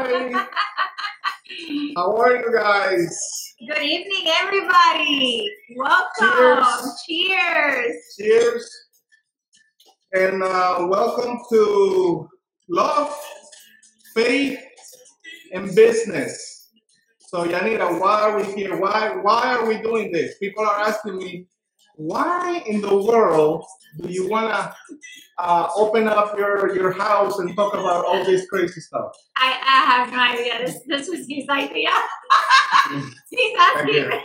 Hi. How are you guys? Good evening, everybody. Welcome. Cheers. Cheers. And uh, welcome to Love, Faith, and Business. So, Yanira, why are we here? Why, why are we doing this? People are asking me, why in the world do you want to uh, open up your, your house and talk about all this crazy stuff? I, I have no idea. This, this was his idea. he's asking me.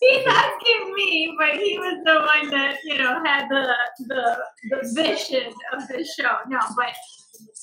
He's asking me, but he was the one that you know had the the the vision of the show. No, but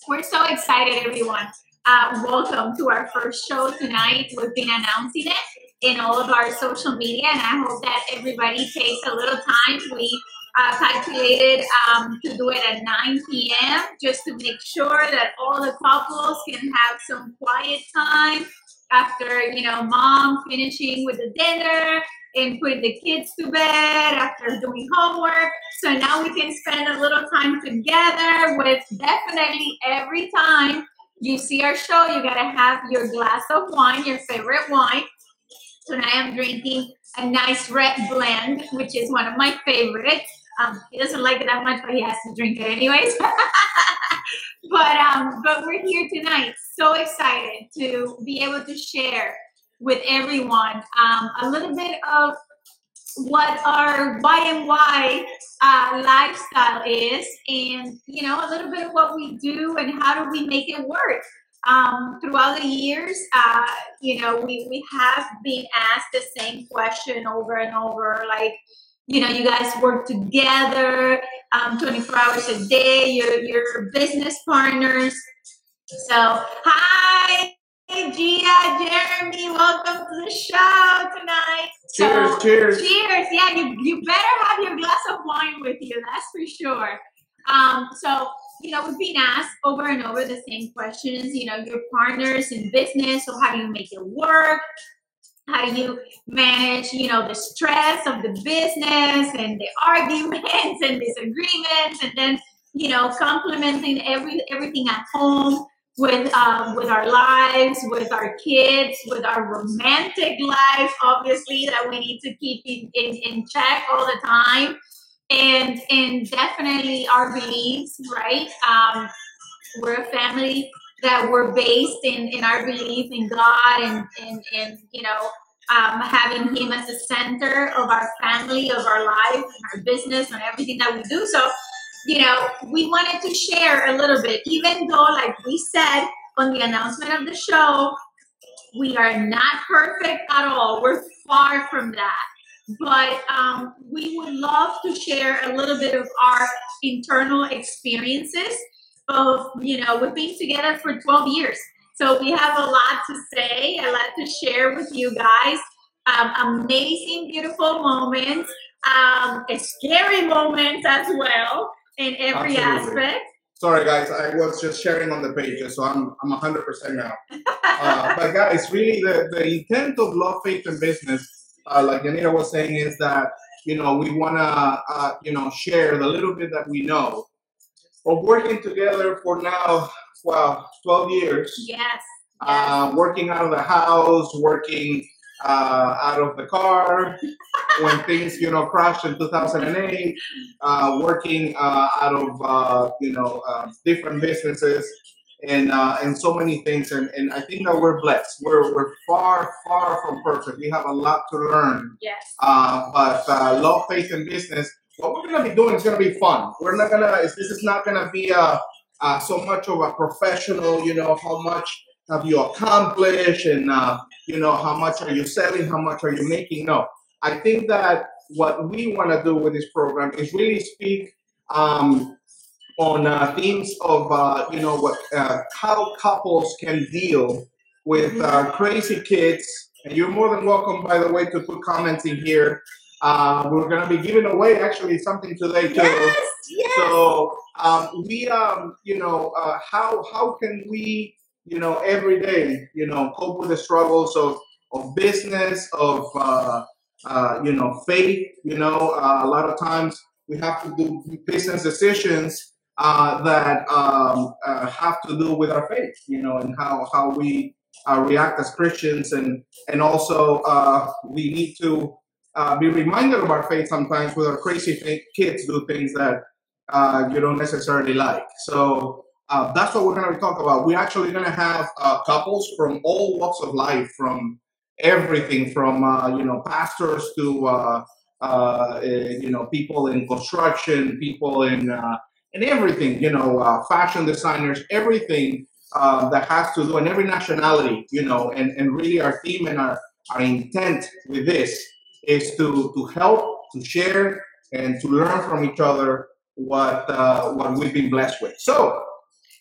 we're so excited, everyone. Uh, welcome to our first show tonight. We've been announcing it in all of our social media, and I hope that everybody takes a little time. We uh, calculated um, to do it at 9 p.m. just to make sure that all the couples can have some quiet time after you know mom finishing with the dinner and putting the kids to bed after doing homework. So now we can spend a little time together with definitely every time you see our show, you gotta have your glass of wine, your favorite wine. Tonight I'm drinking a nice red blend, which is one of my favorites. Um, he doesn't like it that much, but he has to drink it anyways. but um, but we're here tonight, so excited to be able to share with everyone um, a little bit of what our why and why uh, lifestyle is, and you know a little bit of what we do and how do we make it work. Um, throughout the years, uh, you know, we, we have been asked the same question over and over, like, you know, you guys work together um, 24 hours a day, you're, you're business partners. So, hi, Gia, Jeremy, welcome to the show tonight. Cheers, So, cheers. Cheers. Yeah, you, you better have your glass of wine with you, that's for sure. Um, so, you know, we've been asked over and over the same questions. You know, your partners in business, so how do you make it work? How do you manage, you know, the stress of the business and the arguments and disagreements, and then, you know, complementing every everything at home with um, with our lives, with our kids, with our romantic life, obviously that we need to keep in, in, in check all the time, and and definitely our beliefs, right? Um, we're a family that we're based in in our belief in God and and and you know. Um, having him as the center of our family, of our life, and our business, and everything that we do. So, you know, we wanted to share a little bit, even though, like we said on the announcement of the show, we are not perfect at all. We're far from that. But um, we would love to share a little bit of our internal experiences of, you know, we've been together for 12 years. So we have a lot to say, a lot to share with you guys. Um, amazing, beautiful moments, um, scary moments as well in every Absolutely. aspect. Sorry, guys, I was just sharing on the pages, so I'm I'm 100% now. Uh, but guys, really, the, the intent of Love, Faith, and Business, uh, like Yanira was saying, is that you know we want to uh, you know share the little bit that we know of working together for now, well, 12 years. Yes. Uh, working out of the house, working uh, out of the car when things you know crashed in 2008 uh, working uh, out of uh, you know uh, different businesses and uh, and so many things and, and I think that we're blessed. We're, we're far far from perfect. We have a lot to learn. Yes. uh, but uh, love faith and business what we're gonna be doing is gonna be fun. We're not gonna this is not gonna be uh, uh, so much of a professional you know how much have you accomplished and uh, you know how much are you selling how much are you making? No. I think that what we want to do with this program is really speak um, on uh, themes of uh, you know what uh, how couples can deal with uh, crazy kids and you're more than welcome by the way to put comments in here uh, we're going to be giving away actually something today too Yes. Yes. so um, we, um, you know, uh, how how can we, you know, every day, you know, cope with the struggles of of business, of uh, uh, you know, faith. You know, uh, a lot of times we have to do business decisions uh, that um, uh, have to do with our faith, you know, and how how we uh, react as Christians, and and also uh, we need to uh, be reminded of our faith sometimes with our crazy fa- kids do things that uh, you don't necessarily like. So that's what we're going to talk about. We're actually going to have couples from all walks of life, from everything from uh, you know pastors to uh, uh, eh, you know people in construction, people in in everything, you know, uh, fashion designers, everything uh, that has to do, and every nationality, you know, and, and really our theme and our, our intent with this is to to help, to share, and to learn from each other what uh, what we've been blessed with. So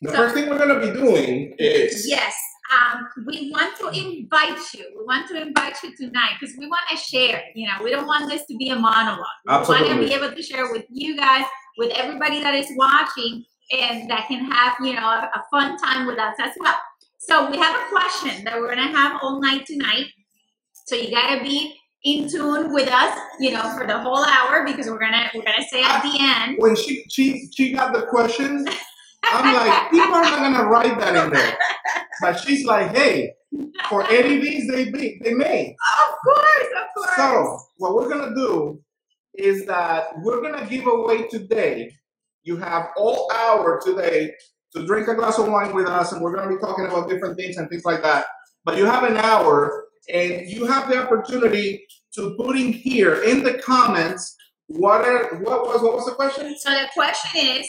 the So- first thing we're going to be doing is Yes. Um, we want to invite you. We want to invite you tonight because we want to share. You know, we don't want this to be a monologue. We want to be able to share with you guys, with everybody that is watching, and that can have you know a, a fun time with us as well. So we have a question that we're gonna have all night tonight. So you gotta be in tune with us, you know, for the whole hour because we're gonna we're gonna say at the end. when she she she got the questions, I'm like, people are not gonna write that in there. But she's like, hey, for any of these they be they may. Of course, of course. So what we're gonna do is that we're gonna give away today. You have all hour today to drink a glass of wine with us, and we're gonna be talking about different things and things like that. But you have an hour, and you have the opportunity to put in here in the comments what are what was what was the question? So the question is,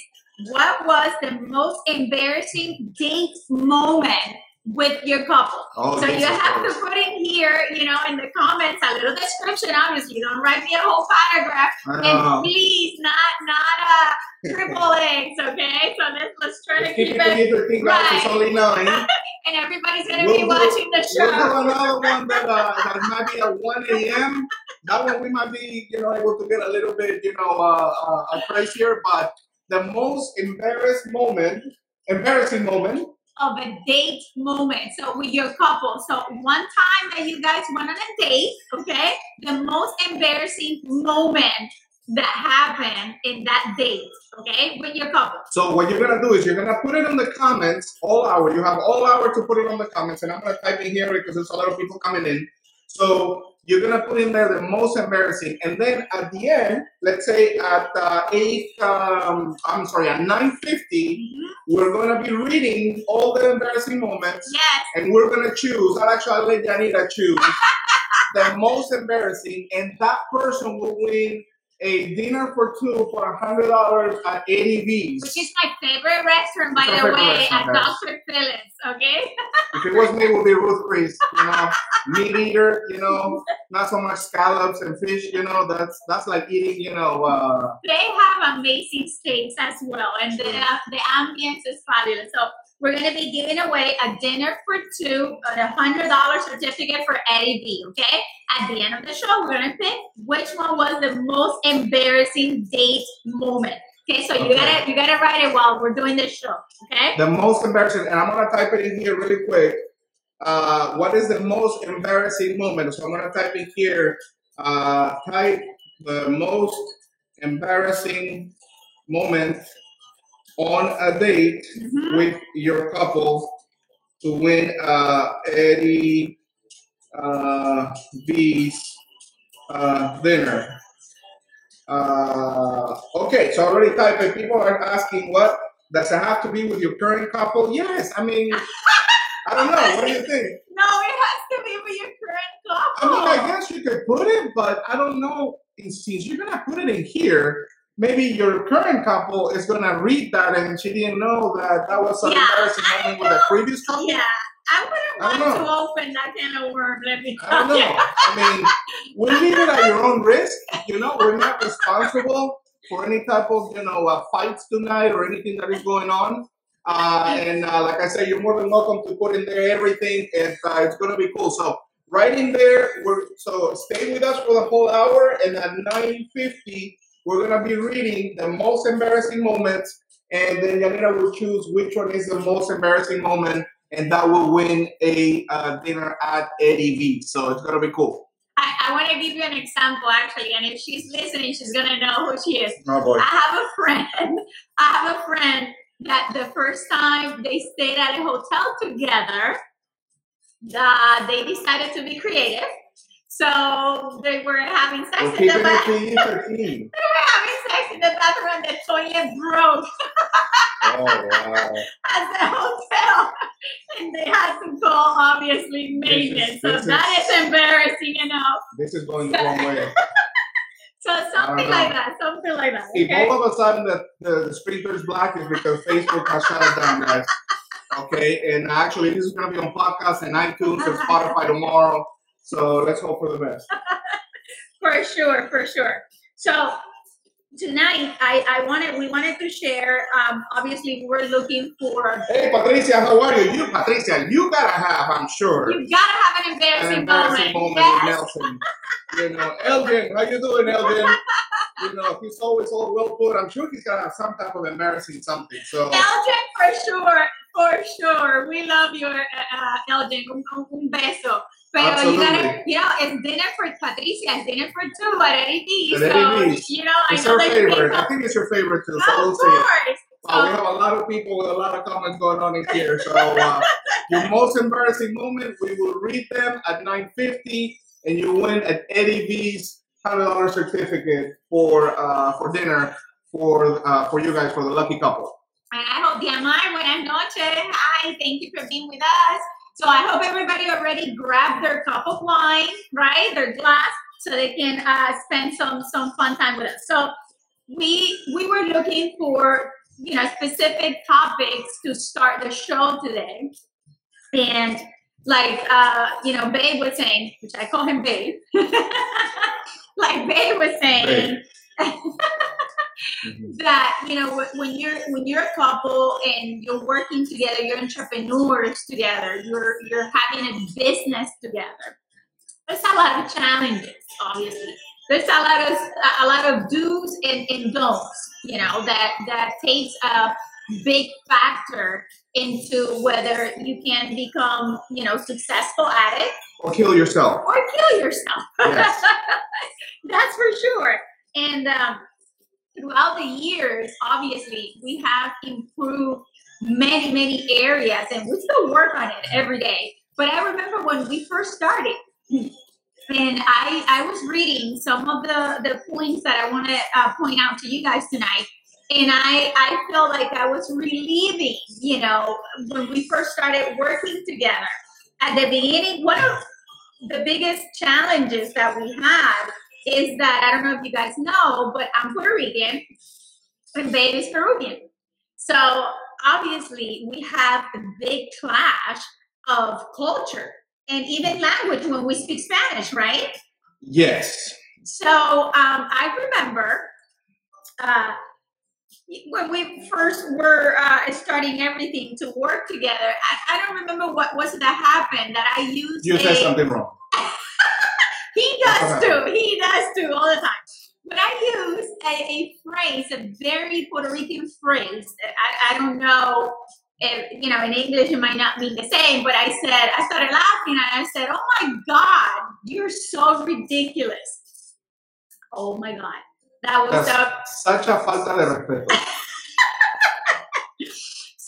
what was the most embarrassing date moment with your couple? Oh, so yes, you have to put in here, you know, in the comments a little description. Obviously, you don't write me a whole paragraph, and please, not not a triple X, okay? So let's let's try to Let's keep keep it it, together, think guys, it's right. only nine. and everybody's gonna We'll be do- watching the show. We'll show. do another one that, uh, that might be at 1 a.m. That one we might be, you know, able to get a little bit, you know, uh, uh, uh, crazier. But the most embarrassed moment, embarrassing moment, of a date moment. So with your couple. So one time that you guys went on a date, okay? The most embarrassing moment that happened in that date, okay, with your couple. So what you're gonna do is you're gonna put it in the comments all hour. You have all hour to put it on the comments, and I'm gonna type in here because there's a lot of people coming in. So you're gonna put in there the most embarrassing, and then at the end, let's say at uh, eight, um, I'm sorry, at nine fifty, Mhm. we're gonna be reading all the embarrassing moments, Yes. and we're gonna choose. I'll actually let Yanira choose the most embarrassing, and that person will win a dinner for two for a hundred dollars at Eddie V's. Which is my favorite restaurant, by the way, at. Dr. Okay? If it was me, it would be Ruth Chris. You know, meat eater. You know, not so much scallops and fish. You know, that's that's like eating. You know, uh, They have amazing steaks as well, and the, the ambience is fabulous. So we're gonna be giving away a dinner for two, a hundred dollar certificate for Eddie V. Okay, at the end of the show, we're gonna pick which one was the most embarrassing date moment. Okay, so you gotta you gotta write it while we're doing this show. Okay, the most embarrassing. And I'm gonna type it in here really quick. Uh, what is the most embarrassing moment? So I'm gonna type in here. Uh, type the most embarrassing moment on a date Mhm. with your couple to win uh, Eddie uh, V's uh, dinner. Uh, okay, so I already typed it. People are asking what does it have to be with your current couple? Yes, I mean, I don't know. What do you think? no, it has to be with your current couple. I mean, I guess you could put it, but I don't know. Since you're gonna put it in here, maybe your current couple is gonna read that and she didn't know that that was an Yeah, embarrassing moment with a previous couple. yeah, I wouldn't want to open that can of worm. Let me I don't know. I mean, we leave it at your own risk. You know, we're not responsible for any type of you know uh, fights tonight or anything that is going on. Uh, and uh, like I said, you're more than welcome to put in there everything. and uh, it's gonna be cool. So right in there, we're so stay with us for the whole hour. And at 9:50, we're gonna be reading the most embarrassing moments, and then Yanira will choose which one is the most embarrassing moment and that will win a uh, dinner at Eddie V. So it's gonna be cool. I, I want to give you an example actually, and if she's listening, she's gonna know who she is. Oh boy. I have a friend. I have a friend that the first time they stayed at a hotel together, uh, they decided to be creative. So they were having sex in the bathroom. PG-13. They were in the bathroom, and the toilet broke Oh wow. at the hotel, and they had to call obviously maintenance. so this that is embarrassing enough. This is going the wrong way. So something like that. Something like that. If Okay. all of a sudden the, the, the speaker is black, it's because Facebook has shut it down, guys. Okay, and actually this is gonna be on podcast and iTunes and Spotify tomorrow. So let's hope for the best. For sure, for sure. So tonight, I, I wanted we wanted to share. Um, obviously, we're looking for. Hey Patricia, how are you? You Patricia, you gotta have, I'm sure. You gotta have an an embarrassing, embarrassing moment. moment Yes. with Nelson. You know, Elgin, how you doing, Elgin? You know, he's always all well put. I'm sure he's gonna have some type of embarrassing something. So Elgin, for sure, for sure. We love your uh, uh, Elgin. Un- un beso. Pero you gotta, Absolutely. you know, it's dinner for Patricia, it's dinner for two but Eddie V. At So, you know, it's I know her favorite. I think it's your favorite too. So of we'll see. it. course. Uh, we have a lot of people with a lot of comments going on in here. So uh, your most embarrassing moment, we will read them at 9:50, and you win an Eddie V's hundred dollar certificate for uh, for dinner for uh, for you guys for the lucky couple. And I hope, Diamar, buenas noches. Hi, thank you for being with us. So I hope everybody already grabbed their cup of wine, right? Their glass, so they can uh, spend some some fun time with us. So we we were looking for you know specific topics to start the show today, and like uh, you know, Babe was saying, which I call him Babe, like Babe was saying that you know when you're when you're a couple and you're working together you're entrepreneurs together you're you're having a business together there's a lot of challenges obviously. There's a lot of a lot of do's and, and don'ts you know that that takes a big factor into whether you can become you know successful at it. Or kill yourself. or kill yourself. Yes. that's for sure. And um, throughout the years, obviously, we have improved many, many areas, and we still work on it every day. But I remember when we first started, and I I was reading some of the the points that I want to uh, point out to you guys tonight. And I, I felt like I was relieving, you know, when we first started working together. At the beginning, one of the biggest challenges that we had is that I don't know if you guys know, but I'm Puerto Rican and Babe is Peruvian. So obviously we have a big clash of culture and even language when we speak Spanish, right? Yes. So um, I remember uh, when we first were uh, starting everything to work together. I, I don't remember what was it that happened that I used. You said a- something wrong. He does too. He does too all the time. But I use a, a phrase, a very Puerto Rican phrase. I, I don't know if, you know, in English it might not mean the same, but I said, I started laughing and I said, oh my God, you're so ridiculous. Oh my God. That was such a falta de respeto.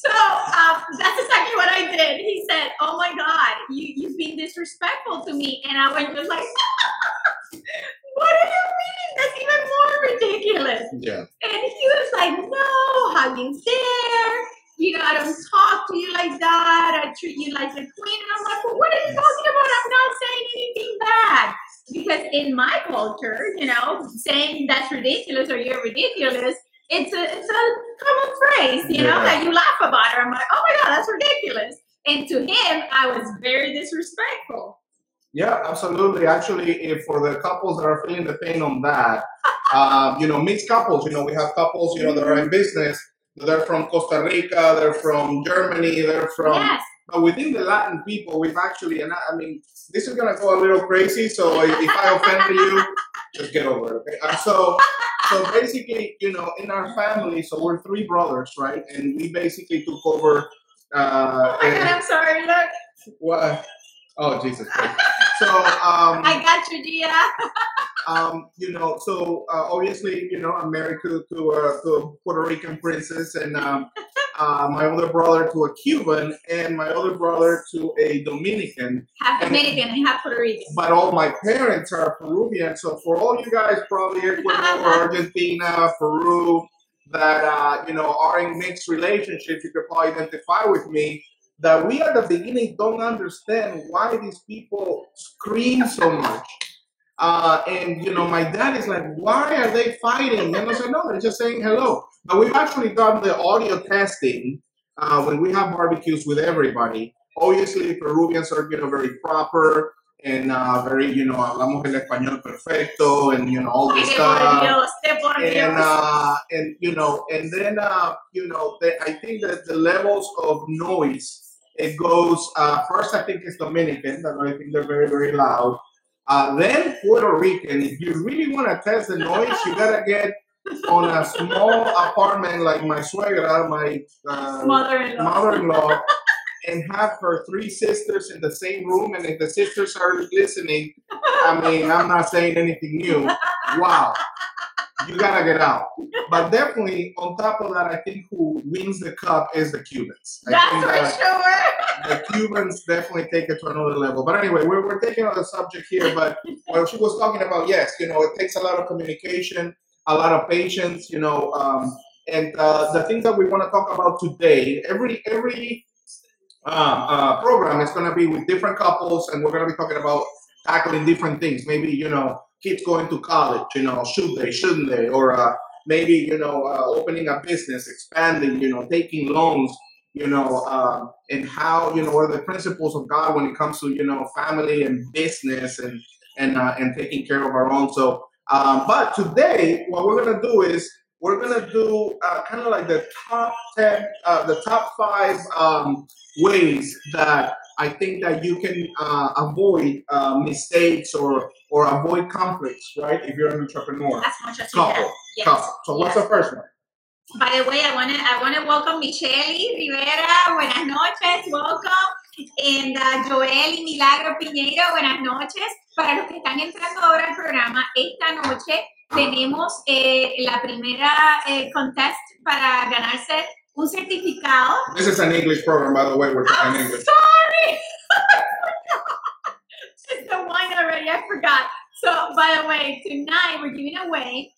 So um, that's exactly what I did. He said, "Oh my God, you you've been disrespectful to me," and I went just like, "What do you mean? That's even more ridiculous." Yeah. And he was like, "No, how you dare? You know, I don't talk to you like that. I treat you like a queen." And I'm like, well, "What are you talking about? I'm not saying anything bad." Because in my culture, you know, saying that's ridiculous or you're ridiculous, it's a it's a common phrase, you know, that you laugh about it. I'm like, oh my god, that's ridiculous. And to him, I was very disrespectful. Yeah, absolutely. Actually, if for the couples that are feeling the pain on that, um, you know, mixed couples, you know, we have couples, you know, that are in business. They're from Costa Rica, they're from Germany, they're from. yes. But within the Latin people, we've actually, and I, I mean, this is gonna go a little crazy. So if I offended you, just get over it. Okay. Uh, so, so basically, you know, in our family, so we're three brothers, right? And we basically took over. Uh, Oh my god, and- I'm sorry. Look, what? Oh Jesus Christ. So um, I got you, Dia. um, you know, so uh, obviously, you know, I'm married to to, uh, to a Puerto Rican princess, and um, uh, my older brother to a Cuban, and my other brother to a Dominican. Half Dominican and half Puerto Rican. But all my parents are Peruvian, so for all you guys probably Ecuador, Argentina, Peru, that uh, you know are in mixed relationships, you could probably identify with me. That we at the beginning don't understand why these people scream so much. Uh, and you know, my dad is like, "Why are they fighting?" And I said, "No, they're just saying hello." But we've actually done the audio testing uh, when we have barbecues with everybody. Obviously, Peruvians are you know very proper and uh, very you know hablamos el español perfecto and you know all this stuff Dios, te por and uh, and you know, and then uh, you know, the, I think that the levels of noise it goes. Uh, first, I think it's Dominican. I think they're very very loud. Uh, then Puerto Rican. If you really want to test the noise, you gotta get on a small apartment like my suegra, my uh, Mother-in-law. mother-in-law, and have her three sisters in the same room. And if the sisters are listening, I mean, I'm not saying anything new. Wow, you gotta get out. But definitely, on top of that, I think who wins the cup is the Cubans. I That's that for sure. the Cubans definitely take it to another level. But anyway, we're, we're taking on the subject here. But what she was talking about, yes, you know, it takes a lot of communication, a lot of patience, you know, um, and uh, the things that we want to talk about today. Every every um, uh, program is going to be with different couples, and we're going to be talking about tackling different things. Maybe you know, kids going to college. You know, should they, shouldn't they, or uh, maybe you know, uh, opening a business, expanding. You know, taking loans. You know, uh, and how you know what are the principles of God when it comes to you know family and business and and uh, and taking care of our own. So, um, but today, what we're gonna do is we're gonna do uh, kind of like the top ten, uh, the top five um, ways that I think that you can avoid mistakes or or avoid conflicts, right? If you're an entrepreneur, That's much as couple, Yes. couple. So what's the first one? By the way, I want to I want to welcome Michelle Rivera. Buenas noches, welcome. And uh, Joel y Milagro Piñeiro, buenas noches. Para los que están entrando ahora al programa, esta noche tenemos eh, la primera eh, contest para ganarse un certificado. This is an English program, by the way. We're talking I'm English. sorry. the wine already. I forgot. So, by the way, tonight we're giving away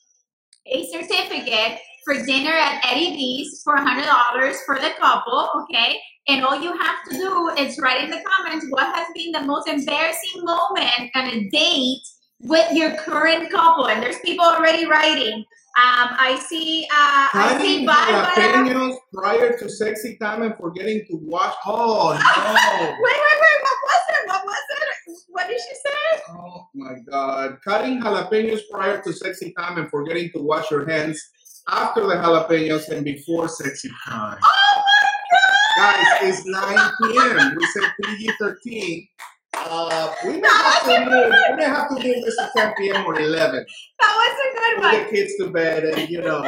a certificate for dinner at Eddie V's for $100 for the couple, okay? And all you have to do is write in the comments what has been the most embarrassing moment on a date with your current couple. And there's people already writing. Um, I see, uh, I see jalapenos prior to sexy time and forgetting to wash. Oh no! Wait, wait, wait. What was it? What was it? What did she say? Oh my God! Cutting jalapenos prior to sexy time and forgetting to wash your hands after the jalapenos and before sexy time. Oh my God. Guys, it's 9 p.m. We said PG 13. Uh, we may have to move. We may have to move this to 10 p.m. or 11. that was a good Put one. the kids to bed, and you know,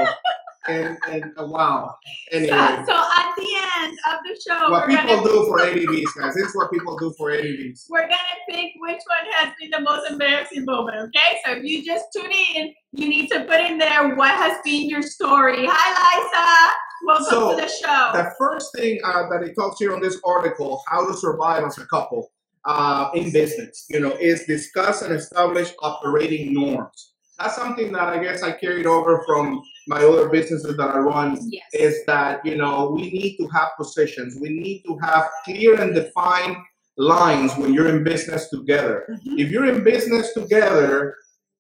and and uh, wow. So, Anyway, so at the end of the show, what people gonna do for Eddie V's, guys. This is what people do for Eddie V's. we're gonna pick which one has been the most embarrassing moment. Okay, so if you just tune in, you need to put in there what has been your story. Hi, Liza. Welcome So, to the show. The first thing uh, that it talks here on this article, how to survive as a couple uh, in business, you know, is discuss and establish operating norms. That's something that I guess I carried over from my other businesses that I run. yes. Is that you know we need to have positions. We need to have clear and defined lines when you're in business together. Mhm. If you're in business together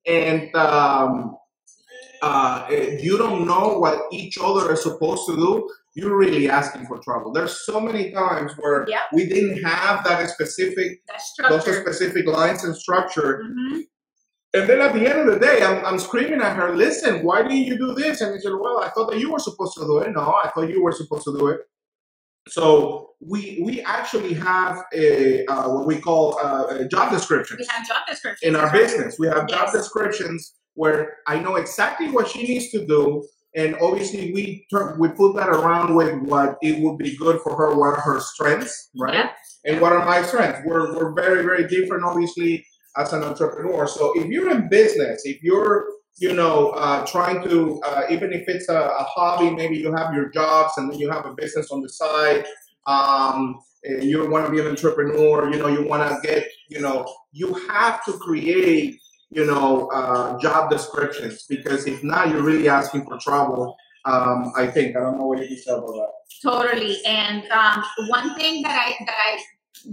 and um, uh, eh, you don't know what each other is supposed to do, you're really asking for trouble. There's so many times where Yep. we didn't have that specific, That those specific lines and structure. Mhm. And then at the end of the day, I'm, I'm screaming at her, listen, why didn't you do this? And she said, well, I thought that you were supposed to do it. No, I thought you were supposed to do it. So we we actually have a uh, what we call uh, a job descriptions We have job descriptions in our business. We have job descriptions where I know exactly what she needs to do, and obviously we turn we put that around with what it would be good for her, what are her strengths, right? Yeah. And what are my strengths? We're we're very very different, obviously, as an entrepreneur. So if you're in business, if you're you know uh, trying to uh, even if it's a, a hobby, maybe you have your jobs and then you have a business on the side. Um, and you want to be an entrepreneur, you know, you want to get, you know, you have to create you know, uh, job descriptions because if not, you're really asking for trouble. Um, I think I don't know what you say about that. Totally. And um, one thing that I that I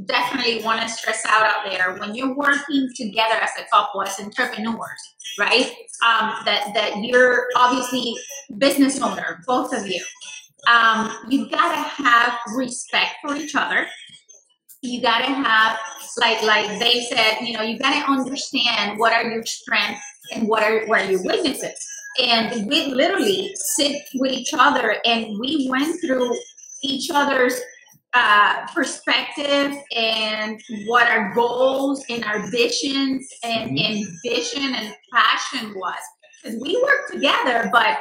definitely want to stress out out there when you're working together as a couple as entrepreneurs, right? Um, that that you're obviously business owner, both of you. Um, you gotta have respect for each other. You gotta have like like they said, you know, you gotta understand what are your strengths and what are what are your weaknesses. And we literally sit with each other and we went through each other's uh, perspective and what our goals and our visions and, Mhm. and vision and passion was. Because we work together, but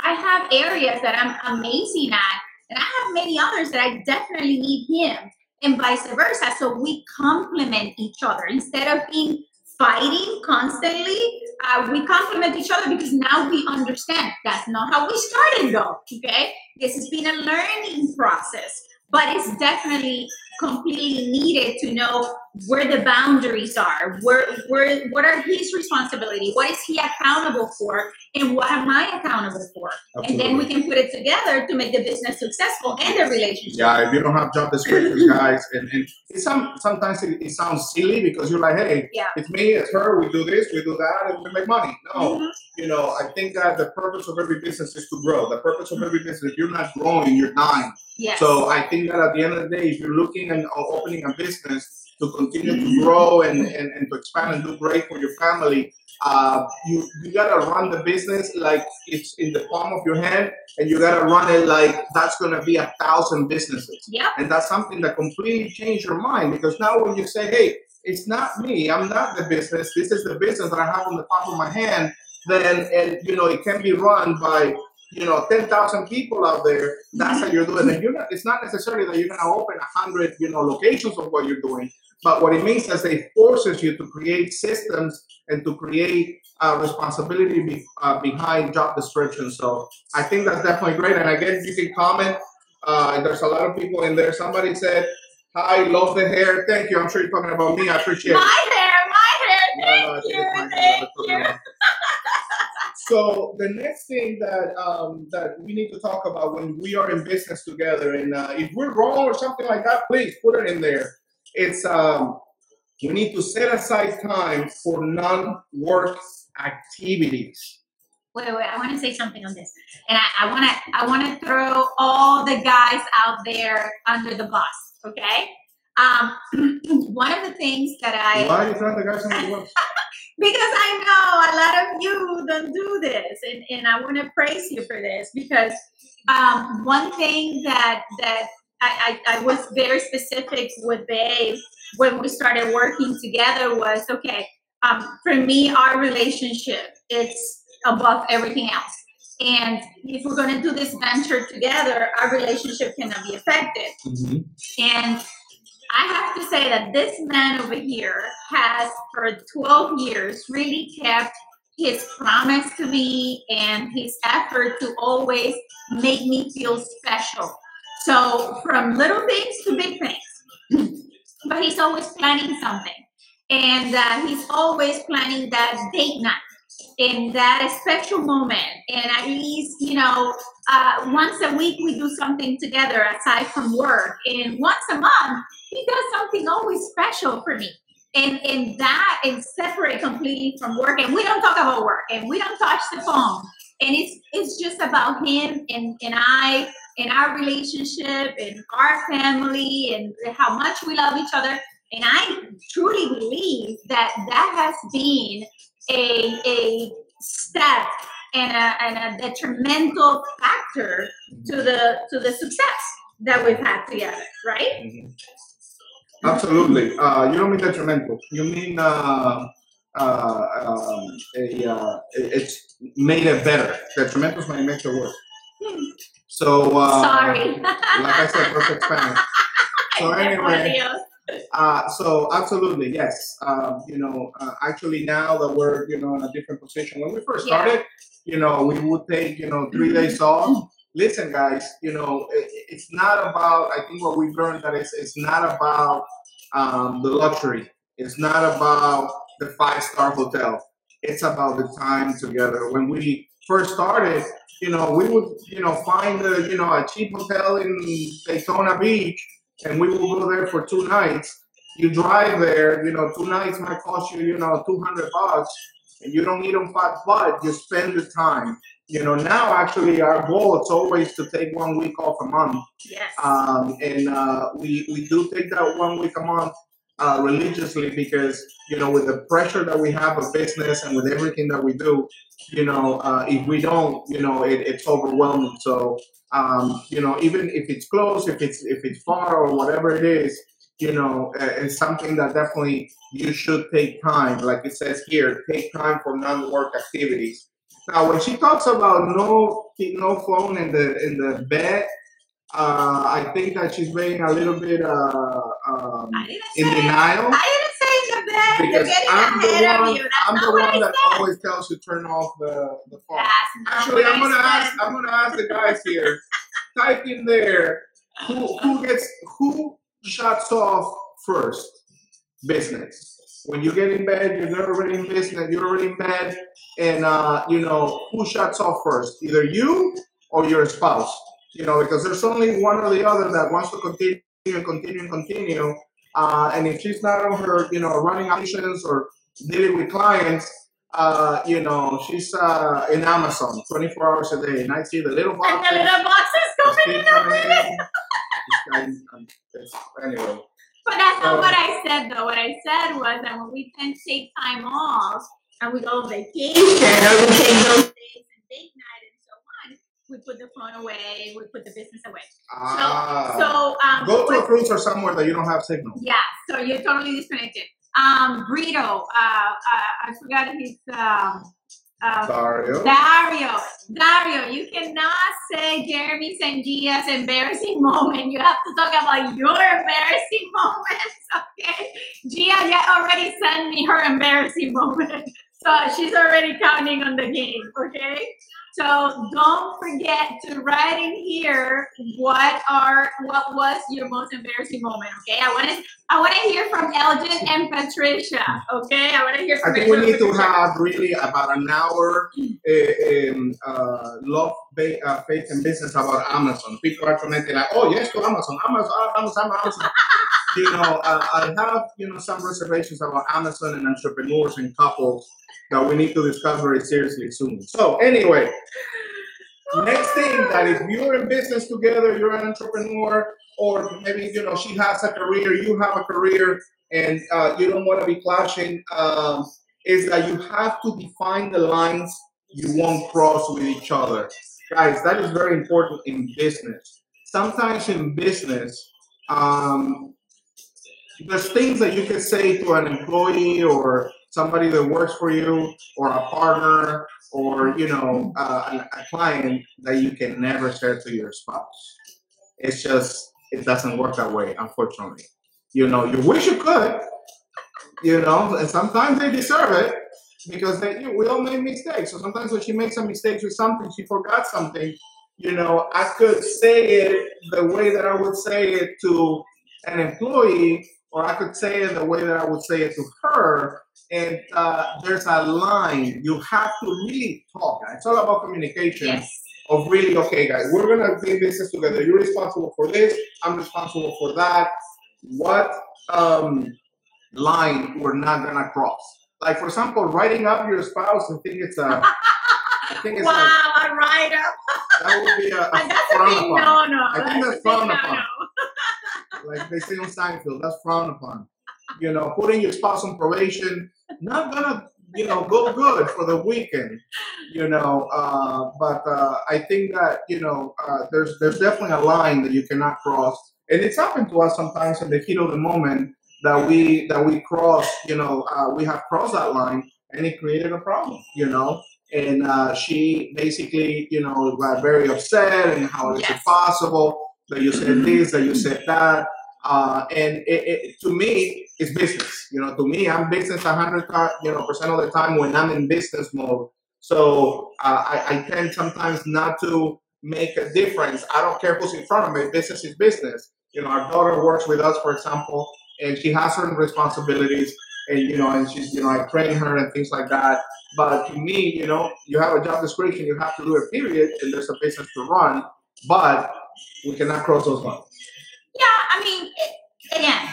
I have areas that I'm amazing at, and I have many others that I definitely need him, and vice versa. So we complement each other instead of being fighting constantly. Uh, we complement each other because now we understand that's not how we started, though. Okay, this has been a learning process, but it's definitely completely needed to know where the boundaries are, where where what are his responsibility, what is he accountable for, and what am I accountable for, and then we can put it together to make the business successful and the relationship. Yeah, if you don't have job descriptions, guys, and, and it's some sometimes it, it sounds silly because you're like, hey, Yeah. it's me, it's her, we do this, we do that, and we make money. No, Mhm. you know, I think that the purpose of every business is to grow. The purpose of every business, if you're not growing, you're dying. Yes. So I think that at the end of the day, if you're looking and opening a business to continue to grow and, and, and to expand and do great for your family, uh, you you gotta run the business like it's in the palm of your hand, and you gotta run it like that's gonna be a thousand businesses. Yep. And that's something that completely changed your mind because now when you say, hey, it's not me, I'm not the business, this is the business that I have on the top of my hand, then and you know it can be run by you know, 10,000 people out there, that's how you're doing it. You're not, it's not necessarily that you're going to open 100, you know, locations of what you're doing, but what it means is it forces you to create systems and to create uh, responsibility be, uh, behind job descriptions. So I think that's definitely great. And again, you can comment. Uh, there's a lot of people in there. Somebody said, Hi, love the hair. Thank you. I'm sure you're talking about me. I appreciate it. My hair, my hair. Thank no, think you, thank you. So the next thing that um, that we need to talk about when we are in business together, and uh, if we're wrong or something like that, please put it in there. It's um, you need to set aside time for non-work activities. Wait, wait, I want to say something on this, and I want to, I want to throw all the guys out there under the bus. Okay, um, one of the things that I Why are you trying to guys on the bus? Because I know a lot of you don't do this, and, and I want to praise you for this because um, one thing that that I, I, I was very specific with Babe when we started working together was okay. Um, for me, our relationship it's above everything else, and if we're going to do this venture together, our relationship cannot be affected. And I have to say that this man over here has, for 12 years, really kept his promise to me and his effort to always make me feel special. So, from little things to big things. but he's always planning something. And uh, he's always planning that date night and that special moment. And at least, you know, uh, once a week we do something together aside from work. And once a month, he does something always special for me. And and that is separate completely from work. And we don't talk about work and we don't touch the phone. And it's it's just about him and, and I and our relationship and our family and how much we love each other. And I truly believe that that has been a, a step and a, and a detrimental factor to the to the success that we've had together, right? Absolutely. Uh, you don't mean detrimental. You mean uh, uh, um, a, uh, it- it's made it better. Detrimentos may make it worse. So, uh, Sorry. like I said, perfect Spanish. So anyway, uh, so absolutely, yes. Um, you know, uh, actually now that we're, you know, in a different position, when we first Yeah. started, you know, we would take, you know, three days off. Listen, guys, you know, it, it's not about, I think what we've learned that it's, it's not about um, the luxury. It's not about the five star hotel. It's about the time together. When we first started, you know, we would, you know, find a, you know, a cheap hotel in Daytona Beach and we will go there for two nights. You drive there, you know, two nights might cost you, you know, 200 bucks and you don't need them five, but you spend the time. You know, now actually our goal is always to take one week off a month. Yes. Um, and uh, we, we do take that one week a month uh, religiously because, you know, with the pressure that we have of business and with everything that we do, you know, uh, if we don't, you know, it, it's overwhelming. So, um, you know, even if it's close, if it's if it's far or whatever it is, you know, it's something that definitely you should take time. Like it says here, take time for non-work activities. Now, when she talks about no no phone in the in the bed, uh, I think that she's being a little bit uh, um, in denial I didn't say in the bed. You're because getting I'm the one. of you. That's I'm the one that said. always tells you turn off the the phone. Actually, I'm gonna ask. I'm gonna ask the guys here. Type in there who who gets who shuts off first. Business. When you get in bed, you're already in business. You're already in bed, and uh, you know who shuts off first. Either you or your spouse. You know because there's only one or the other that wants to continue and continue and continue. Uh, and if she's not on her, you know, running operations or dealing with clients, uh, you know, she's uh, in Amazon 24 hours a day, and I see the little And boxes. the little boxes coming in coming every day. in. It's kind- um, it's- Anyway, But that's not So- what I said though. What I said was that when we can take time off and we go on vacation or we take those days and date night and so on, we put the phone away, we put the business away. ah, So um go to a cruise or somewhere that you don't have signal. yeah, so you're totally disconnected. Um Brito, uh, uh I forgot his um uh, Dario. Dario, Dario, you cannot say Jeremy Sandia's embarrassing moment. You have to talk about your embarrassing moments, okay? Gia yeah, already sent me her embarrassing moment. So she's already counting on the game, okay? So don't forget to write in here what are what was your most embarrassing moment, okay? I want to I want to hear from Elgin and Patricia, okay? I want to hear I think we need to have really about an hour uh, um, uh, love, ba- uh, faith, and business about Amazon. People are commenting like, "Oh, yes, to Amazon, Amazon, Amazon, Amazon." you know, uh, I have you know some reservations about Amazon and entrepreneurs and couples that we need to discuss very seriously soon. So anyway, next thing that if you're in business together, you're an entrepreneur, or maybe you know she has a career, you have a career, and uh, you don't want to be clashing, um, is that you have to define the lines you won't cross with each other, guys. That is very important in business. Sometimes in business, um, there's things that you can say to an employee or somebody that works for you or a partner or you know uh, a, client that you can never say to your spouse it's just it doesn't work that way unfortunately you know you wish you could you know and sometimes they deserve it because they, you, we all make mistakes so sometimes when she makes a mistake with something she forgot something you know i could say it the way that i would say it to an employee or I could say it the way that I would say it to her. And uh, there's a line. You have to really talk. It's all about communication. Yes. Of really, okay, guys, we're gonna do business together. You're responsible for this. I'm responsible for that. What um, line we're not gonna cross? Like for example, writing up your spouse. I think it's a. I think it's Wow, a, I write up. that would be a, a that's a big upon. no no. I think that's a frowned upon. no-no. like they say on Seinfeld, that's frowned upon. You know, putting your spouse on probation, not gonna, you know, go good for the weekend. You know, uh, but uh, I think that you know, uh, there's there's definitely a line that you cannot cross, and it's happened to us sometimes in the heat of the moment that we that we cross, you know, uh, we have crossed that line, and it created a problem, you know. And uh, she basically, you know, got very upset and how is it possible that you said this, that you said that. Uh, and it, it, to me, it's business. You know, to me, I'm business 100 you know percent of the time when I'm in business mode. So uh, I, I tend sometimes not to make a difference. I don't care who's in front of me. Business is business. You know, our daughter works with us, for example, and she has certain responsibilities. And you know, and she's you know, I train her and things like that. But to me, you know, you have a job description, you have to do a period, and there's a business to run. But we cannot cross those lines. Yeah, I mean, again,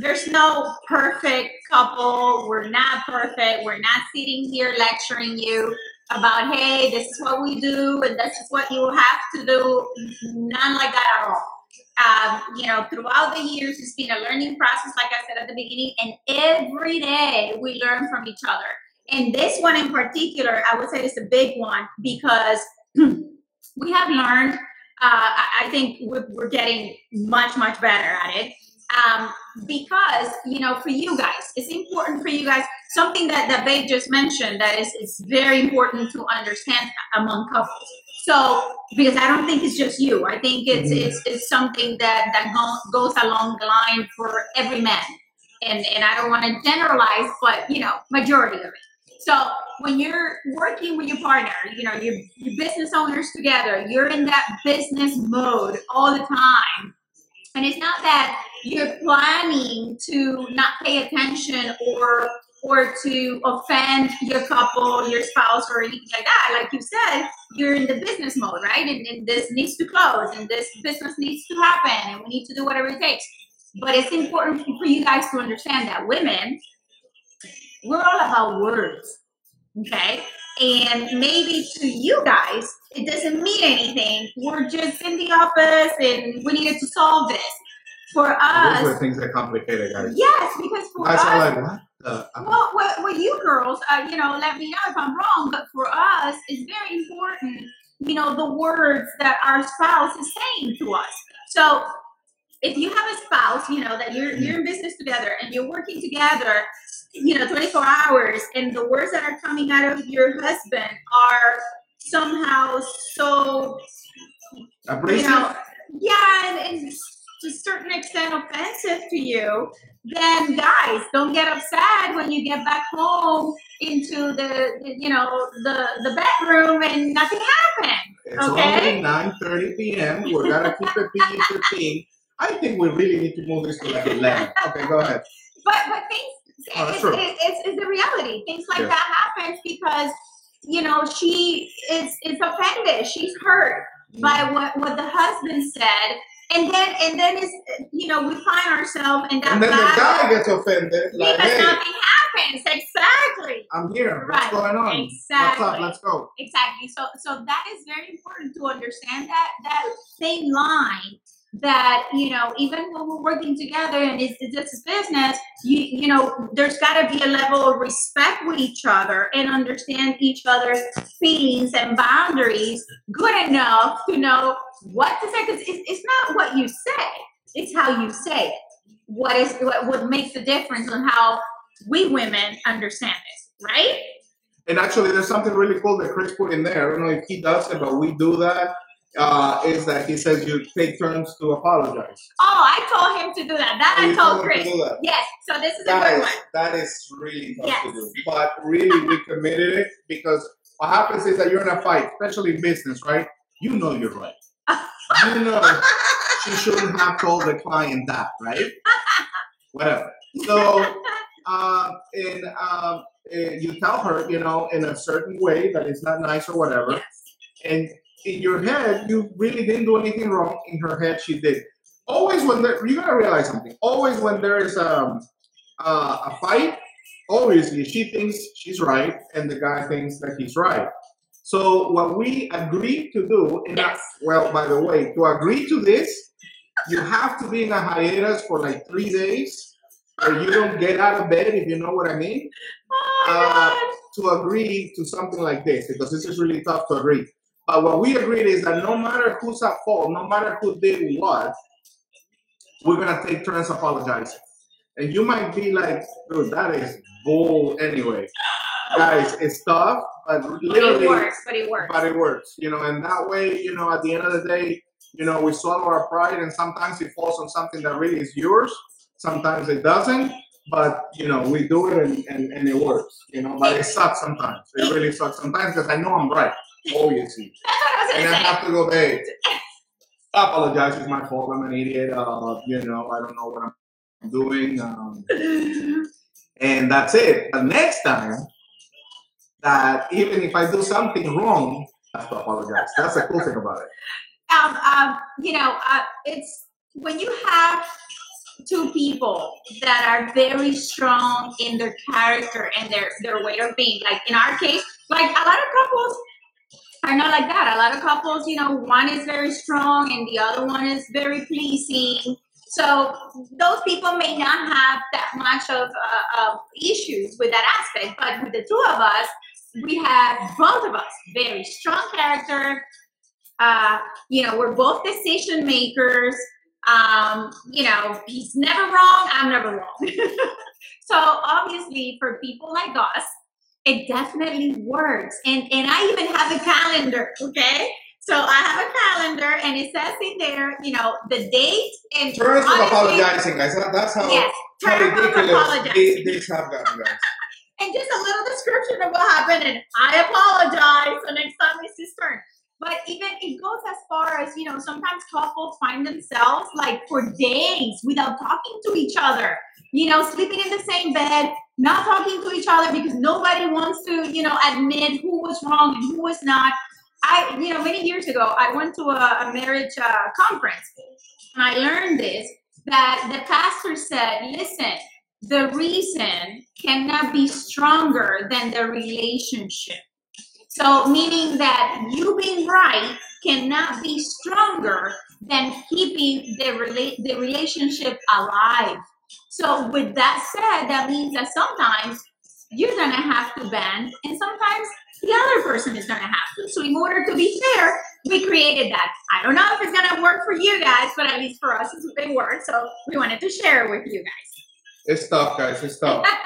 there's no perfect couple. We're not perfect. We're not sitting here lecturing you about, hey, this is what we do and this is what you have to do. None like that at all. Um, you know, throughout the years, it's been a learning process, like I said at the beginning, and every day we learn from each other. And this one in particular, I would say is a big one because we have learned uh, I think we're, we're getting much, much better at it. Um, because, you know, for you guys, it's important for you guys, something that, that Babe just mentioned that is, is very important to understand among couples. So, because I don't think it's just you, I think it's, Mhm. it's, it's something that, that go, goes along the line for every man. And, and I don't want to generalize, but, you know, majority of it. So when you're working with your partner, you know, you're, you're business owners together, you're in that business mode all the time. And it's not that you're planning to not pay attention or or to offend your couple, your spouse, or anything like that. Like you said, you're in the business mode, right? And, and this needs to close, and this business needs to happen, and we need to do whatever it takes. But it's important for you guys to understand that women, we're all about words, okay? And maybe to you guys, it doesn't mean anything. We're just in the office and we needed to solve this. For us, Those are things that complicate it, guys. yes, because for Guys us, are like, what? The? well, well, well, you girls, uh, you know, let me know if I'm wrong, but for us, it's very important, you know, the words that our spouse is saying to us. So if you have a spouse, you know, that you're you're in business together and you're working together, you know, 24 hours, and the words that are coming out of your husband are somehow so you know, yeah, and, and to a certain extent offensive to you, then guys, don't get upset when you get back home into the, you know the the bedroom and nothing happened. It's Okay. only 9.30 p.m. We're to keep it PG-13. I think we really need to move this to like 11. Okay, go ahead. But but things Oh, it's, it's, it's, it's the reality. Things like Yeah. that happens because you know she is is offended. She's hurt by mm-hmm. what what the husband said. And then, and then is you know we find ourselves in that And then the guy gets offended. Like, because hey, nothing happens. Exactly. I'm here. What's Right. going on? What's up? Exactly. Let's go. Exactly. So so that is very important to understand that that same line that you know even when we're working together and it's, it's just business you you know there's got to be a level of respect with each other and understand each other's feelings and boundaries good enough to know what to say because it's, it's not what you say it's how you say it what is what, what makes the difference on how we women understand it right And actually, there's something really cool that Chris put in there. I don't know if he does it, but we do that. Uh, is that he says you take turns to apologize. Oh, I told him to do that. That I told told him to Chris. Yes. So this is a good is one. that is really tough to do. But really, we committed it because what happens is that you're in a fight, especially in business, right? You know you're right. You know she shouldn't have told the client that, right? Whatever. So, uh, and um, you tell her, you know, in a certain way that it's not nice or whatever. yes. And in your head, you really didn't do anything wrong. In her head, she did. Always when there, you gotta realize something. Always when there is um, uh, a fight, obviously she thinks she's right, and the guy thinks that he's right. So what we agreed to do, and Yes. well, by the way, to agree to this, you have to be in a hiatus for like three days, or you don't get out of bed, if you know what I mean Oh Uh, to agree to something like this because this is really tough to agree. But what we agreed is that no matter who's at fault, no matter who did what, we're gonna take turns apologizing. And you might be like, dude, that is bull anyway. Guys, it's tough, but literally, it works. But it works. but it works, you know, and that way, you know, at the end of the day, you know, we swallow our pride and sometimes it falls on something that really is yours. Sometimes it doesn't, but you know, we do it and, and, and it works, you know, but it sucks sometimes. It really sucks sometimes because I know I'm right, obviously. That's what I And I say. have to go, hey, I apologize, it's my fault, I'm an idiot, uh, you know, I don't know what I'm doing. Um, and that's it. The next time that even if I do something wrong, I have to apologize. That's the cool thing about it. um, um, you know, uh, it's when you have two people that are very strong in their character and their their way of being. Like in our case, like a lot of couples are not like that. A lot of couples, you know, one is very strong and the other one is very pleasing. So those people may not have that much of, uh, of issues with that aspect, but with the two of us, we have both of us very strong character, uh, you know, we're both decision makers. Um, you know, he's never wrong, I'm never wrong. so obviously, for people like us, it definitely works. And and I even have a calendar, okay? So I have a calendar and it says in there, you know, the date and Terms of apologizing, guys. That's how, Yes, how ridiculous these have gotten, guys. and just a little description of what happened and i apologize so next time it's his turn but even it goes as far as you know sometimes couples find themselves like for days without talking to each other you know sleeping in the same bed not talking to each other because nobody wants to you know admit who was wrong and who was not i you know many years ago i went to a, a marriage uh, conference and i learned this that the pastor said listen the reason cannot be stronger than the relationship. So, meaning that you being right cannot be stronger than keeping the, rela- the relationship alive. So, with that said, that means that sometimes you're going to have to bend, and sometimes the other person is going to have to. So, in order to be fair, we created that. I don't know if it's going to work for you guys, but at least for us, it worked. So, we wanted to share it with you It's tough, guys. It's tough.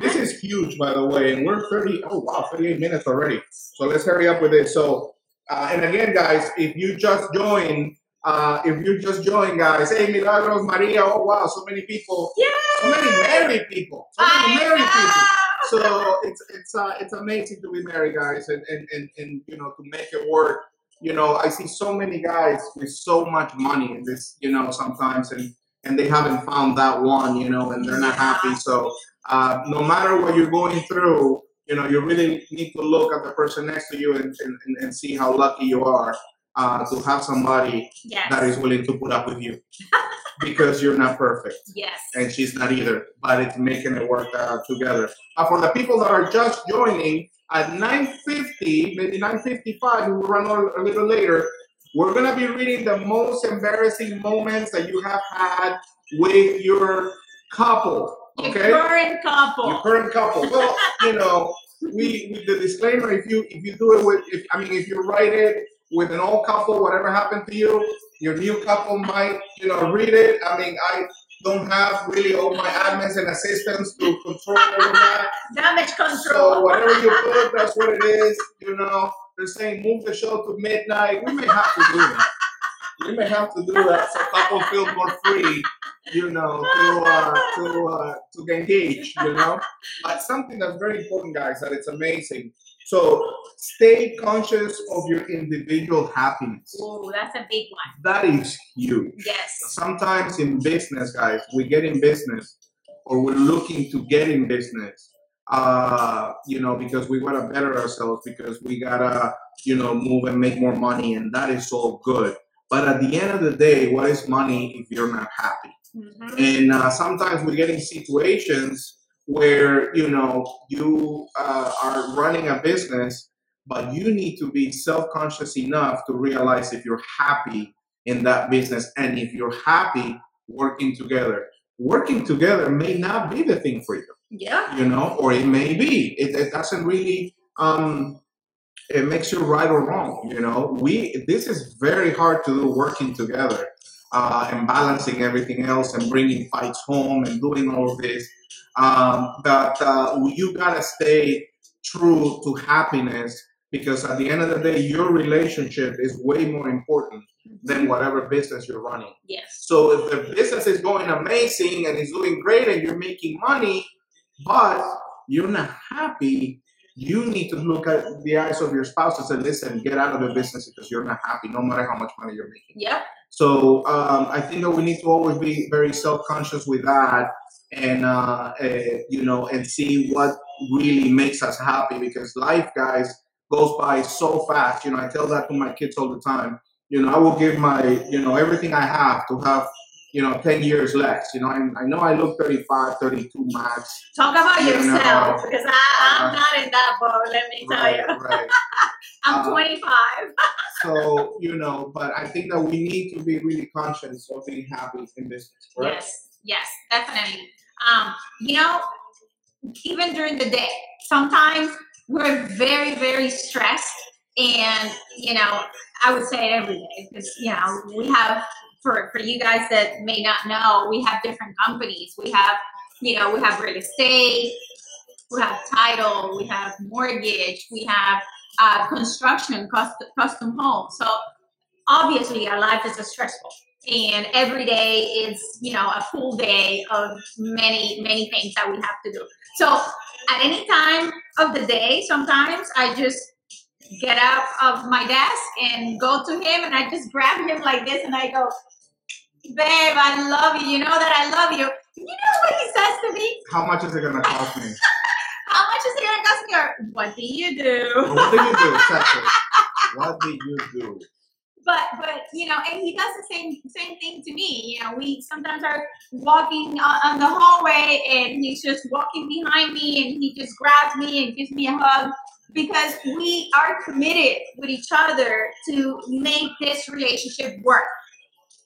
This is huge, by the way, and we're 30. Oh, wow, 38 minutes already. So let's hurry up with it. So, uh, and again, guys, if you just joined, uh, if you just joined, guys, hey, Milagros, Maria, oh, wow, so many people, Yeah. so many married people, so many married people. So it's it's uh, it's amazing to be married, guys, and, and and and you know to make it work. You know, I see so many guys with so much money in this, you know, sometimes, and and they haven't found that one, you know, and they're not happy. So uh, no matter what you're going through, you know, you really need to look at the person next to you and, and, and- see how lucky you are uh, to have somebody that yes. is willing to put up with you because you're not perfect Yes. and she's not either, but it's making it work uh, together. Uh, for the people that are just joining at 9.50, maybe 9.55, we will run a, a little later, we're going to be reading the most embarrassing moments that you have had with your couple, Your okay? current couple. Your current couple. Well, you know, we with the disclaimer, if you if you do it with, if I mean, if you write it with an old couple, whatever happened to you, your new couple might, you know, read it. I mean, I don't have really all my admins and assistants to control all of that. Damage So whatever you put, that's what it is. You know, they're saying move the show to midnight. We may have to do that. We may have to do that so couple feel more free, you know, to uh, to uh, to engage. You know, but something that's very important, guys, that it's amazing. So stay conscious of your individual happiness. Ooh, that's a big one. That is huge Yes. sometimes in business, guys, we get in business or we're looking to get in business, uh, you know, because we want to better ourselves, because we gotta, you know, move and make more money, and that is all good. But at the end of the day, what is money if you're not happy? Mhm. And uh, sometimes we get in situations where you know you uh, are running a business, but you need to be self-conscious enough to realize if you're happy in that business and if you're happy working together. Working together may not be the thing for you Yeah. you know, or it may be. It, it doesn't really um it makes you right or wrong, you know. We this is very hard to do working together. uh, and balancing everything else and bringing fights home and doing all of this. Um, but uh, you gotta stay true to happiness because at the end of the day, your relationship is way more important than whatever business you're running. Yes. So if the business is going amazing and it's doing great and you're making money, but you're not happy, you need to look at the eyes of your spouse and say, listen, get out of the business because you're not happy, no matter how much money you're making. Yep. So um, I think that we need to always be very self-conscious with that, and uh, uh, you know, and see what really makes us happy. Because life, guys, goes by so fast. You know, I tell that to my kids all the time. You know, I will give my, you know, everything I have to have, you know, 10 years less. You know, I, I know I look 35, 32 max. Talk about You know, yourself because I, I'm uh, not in that boat. Let me tell Right, you. right. I'm uh, 25. So, you know, but I think that we need to be really conscious of being happy in business, correct? Yes, yes, definitely. Um, you know, even during the day, sometimes we're very, very stressed, and you know, I would say it every day because you know we have for for you guys that may not know, we have different companies. We have you know we have real estate, we have title, we have mortgage, we have uh, construction, custom, custom home. So obviously, our life is a stressful and every day is you know a full day of many many things that we have to do so at any time of the day sometimes i just get out of my desk and go to him and i just grab him like this and i go babe i love you. You know that i love you. You know what he says to me? How much is it going to cost me? how much is it gonna cost me? Or what do you do? Well, what do you do, exactly? What do you do? but but you know and he does the same same thing to me. You know we sometimes are walking on, on the hallway and he's just walking behind me and he just grabs me and gives me a hug because we are committed with each other to make this relationship work.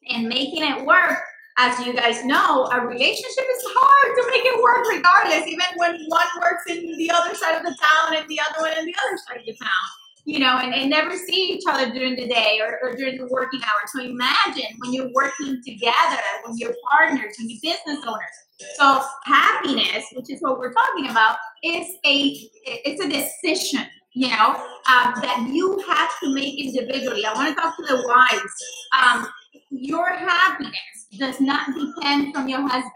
And making it work as you guys know a relationship is hard to make it work regardless even when one works in the other side of the town and the other one in the other side of the town you know, and, and never see each other during the day or, or during the working hours. So imagine when you're working together, when you're partners, when you're business owners. So happiness, which is what we're talking about, is a it's a decision, you know, um, that you have to make individually. I want to talk to the wives. Um, your happiness does not depend from your husband,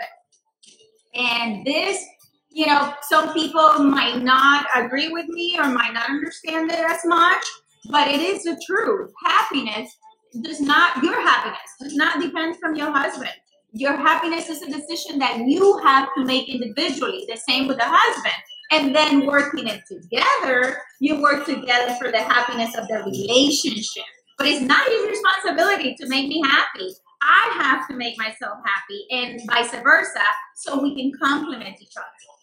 and this you know, some people might not agree with me or might not understand it as much, but it is the truth. Happiness does not, your happiness does not depend from your husband. Your happiness is a decision that you have to make individually, the same with the husband. And then working it together, you work together for the happiness of the relationship. But it's not your responsibility to make me happy. I have to make myself happy, and vice versa, so we can complement each other.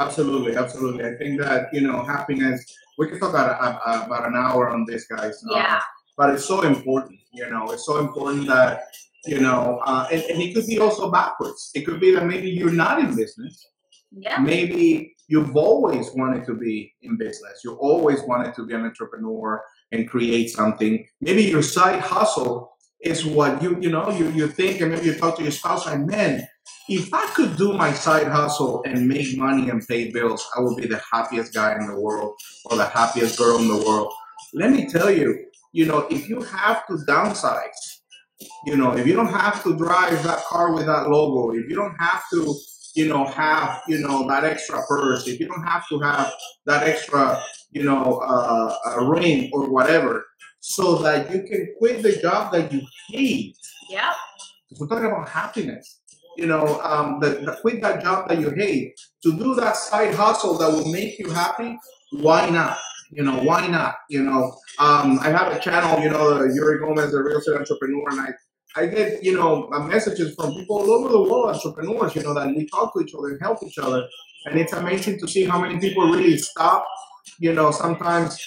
Absolutely, absolutely. I think that you know happiness. We can talk about uh, about an hour on this, guys. Uh, Yeah. but it's so important. You know, it's so important that you know, uh, and, and it could be also backwards. It could be that maybe you're not in business. Yeah. Maybe you've always wanted to be in business. You always wanted to be an entrepreneur and create something. Maybe your side hustle is what you you know you you think, and maybe you talk to your spouse like, man, if I could do my side hustle and make money and pay bills, I would be the happiest guy in the world or the happiest girl in the world. Let me tell you, you know, if you have to downsize, you know, if you don't have to drive that car with that logo, if you don't have to, you know, have, you know, that extra purse, if you don't have to have that extra, you know, uh, a ring or whatever, so that you can quit the job that you hate. Yeah. We're talking about happiness. You know, um, the, the quit that job that you hate to do that side hustle that will make you happy. Why not? You know, why not? You know, um, I have a channel. You know, uh, Yuri Gomez, a real estate entrepreneur, and I, I get you know uh, messages from people all over the world, entrepreneurs. You know, that we talk to each other and help each other, and it's amazing to see how many people really stop. You know, sometimes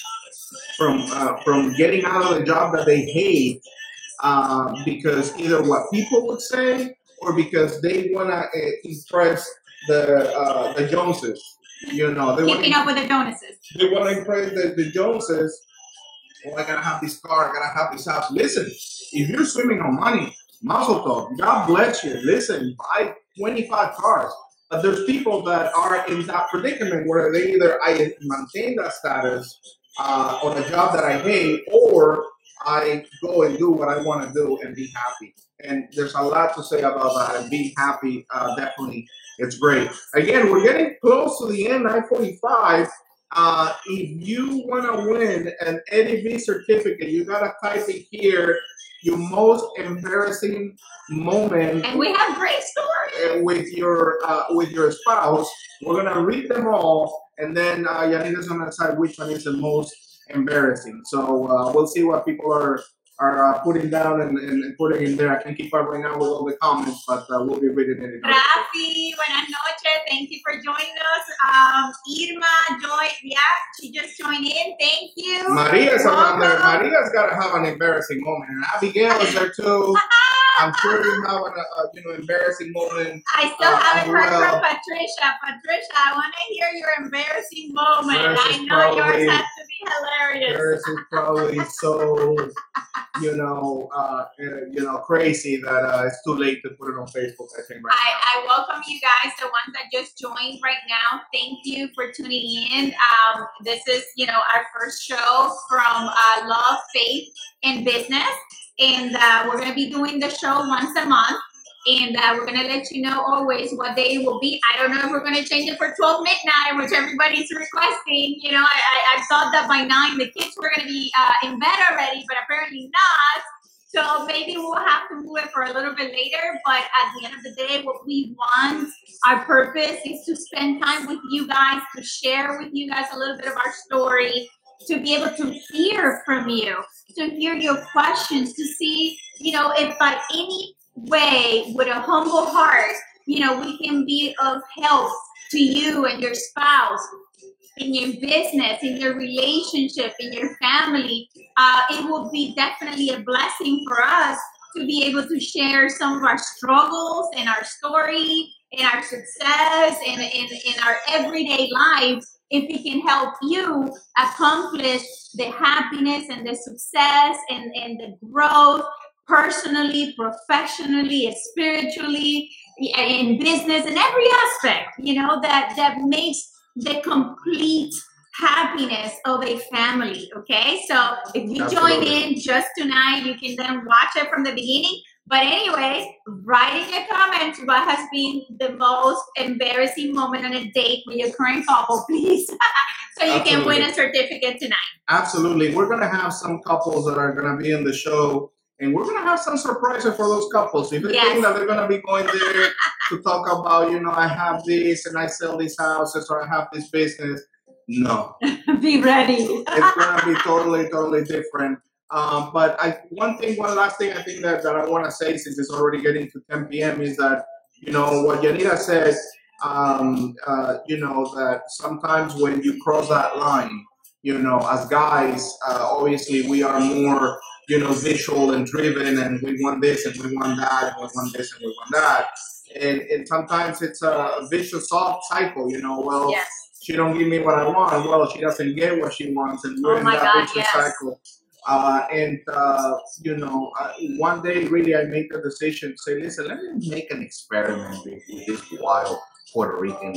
from uh, from getting out of the job that they hate uh, because either what people would say or because they want to uh, impress the uh, the Joneses. You know, they want Keeping to up with the Joneses. they want to impress the, the Joneses. Oh, I gotta have this car. I gotta have this house. Listen, if you're swimming on money, Mazel tov. God bless you. Listen, buy 25 cars. But there's people that are in that predicament where they either I maintain that status uh, on a job that I hate, or I go and do what I want to do and be happy. And there's a lot to say about that. And being happy, uh, definitely, it's great. Again, we're getting close to the end. 9:45. Uh, if you want to win an Eddie certificate, you gotta type it here. Your most embarrassing moment And we have great stories. with your uh, with your spouse. We're gonna read them all, and then uh, Yanira's gonna decide which one is the most embarrassing. So uh, we'll see what people are are uh, putting down and, and, putting in there. I can't keep up right now with all the comments, but uh, we'll be reading it. Rafi, buenas noches. Thank you for joining us. Um, Irma joined. Yeah, she just joined in. Thank you. Maria's around there. Maria's got to have an embarrassing moment, and Abigail is there too. I'm sure you have an, a, you know embarrassing moment. I still Uh, haven't heard well- from Patricia. Patricia, I want to hear your embarrassing moment. I know probably- yours has to be hilarious. Yours is probably so, you know, uh, uh, you know, crazy that uh, it's too late to put it on Facebook. I think right I, I welcome you guys, the ones that just joined right now. Thank you for tuning in. Um, this is, you know, our first show from uh, Love, Faith, and Business. And uh, we're going to be doing the show once a month. And uh, we're going to let you know always what day it will be. I don't know if we're going to change it for 12 midnight, which everybody's requesting. You know, I, I, thought that by 9 the kids were going to be uh, in bed already, but apparently not. So maybe we'll have to move it for a little bit later. But at the end of the day, what we want, our purpose is to spend time with you guys, to share with you guys a little bit of our story, to be able to hear from you, to hear your questions, to see, you know, if by any way, with a humble heart, you know, we can be of help to you and your spouse in your business, in your relationship, in your family, uh, it will be definitely a blessing for us to be able to share some of our struggles and our story and our success and in, our everyday life if it can help you accomplish the happiness and the success and, and the growth personally, professionally, spiritually, in business, in every aspect, you know, that that makes the complete happiness of a family. Okay, so if you join in just tonight, you can then watch it from the beginning. But anyway, writing a comment what has been the most embarrassing moment on a date with your current couple, please. so you can win a certificate tonight. Absolutely. We're going to have some couples that are going to be in the show, and we're going to have some surprises for those couples. If you Yes. think that they're going to be going there to talk about, you know, I have this and I sell these houses or I have this business, no. Be ready. It's going to be totally, totally different. Um, but I, one thing, one last thing I think that, that I want to say, since it's already getting to 10 p.m., is that, you know, what Yanira said, um, uh, you know, that sometimes when you cross that line, you know, as guys, uh, obviously we are more, you know, visual and driven, and we want this and we want that, and we want this and we want that. And, and sometimes it's a vicious cycle, you know, well, Yes. she don't give me what I want. Well, she doesn't get what she wants, and we're Oh in that God, vicious yes. cycle. Uh, and uh, you know, one day, really, I made the decision to say, "Listen, let me make an experiment with, with this wild Puerto Rican."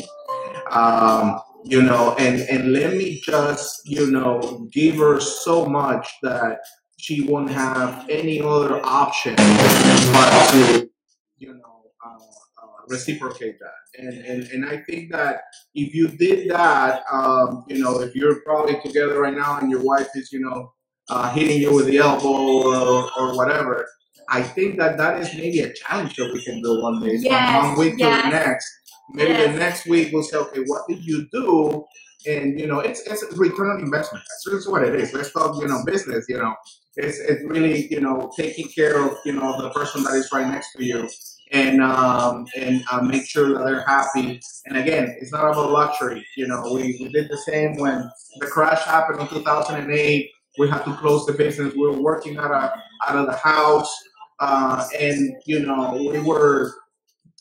Um, you know, and and let me just, you know, give her so much that she won't have any other option but to, you know, uh, uh, reciprocate that. And, and and I think that if you did that, um, you know, if you're probably together right now and your wife is, you know, uh, hitting you with the elbow or, or whatever, I think that that is maybe a challenge that we can do one day, from one week to the next. Maybe Yes. the next week we'll say, okay, what did you do? And you know, it's it's a return on investment. That's just what it is. Let's talk, you know, business. You know, it's it's really you know taking care of you know the person that is right next to you, and um and uh, make sure that they're happy. And again, it's not about luxury. You know, we, we did the same when the crash happened in 2008. We had to close the business. We were working out of out of the house, uh, and you know we were,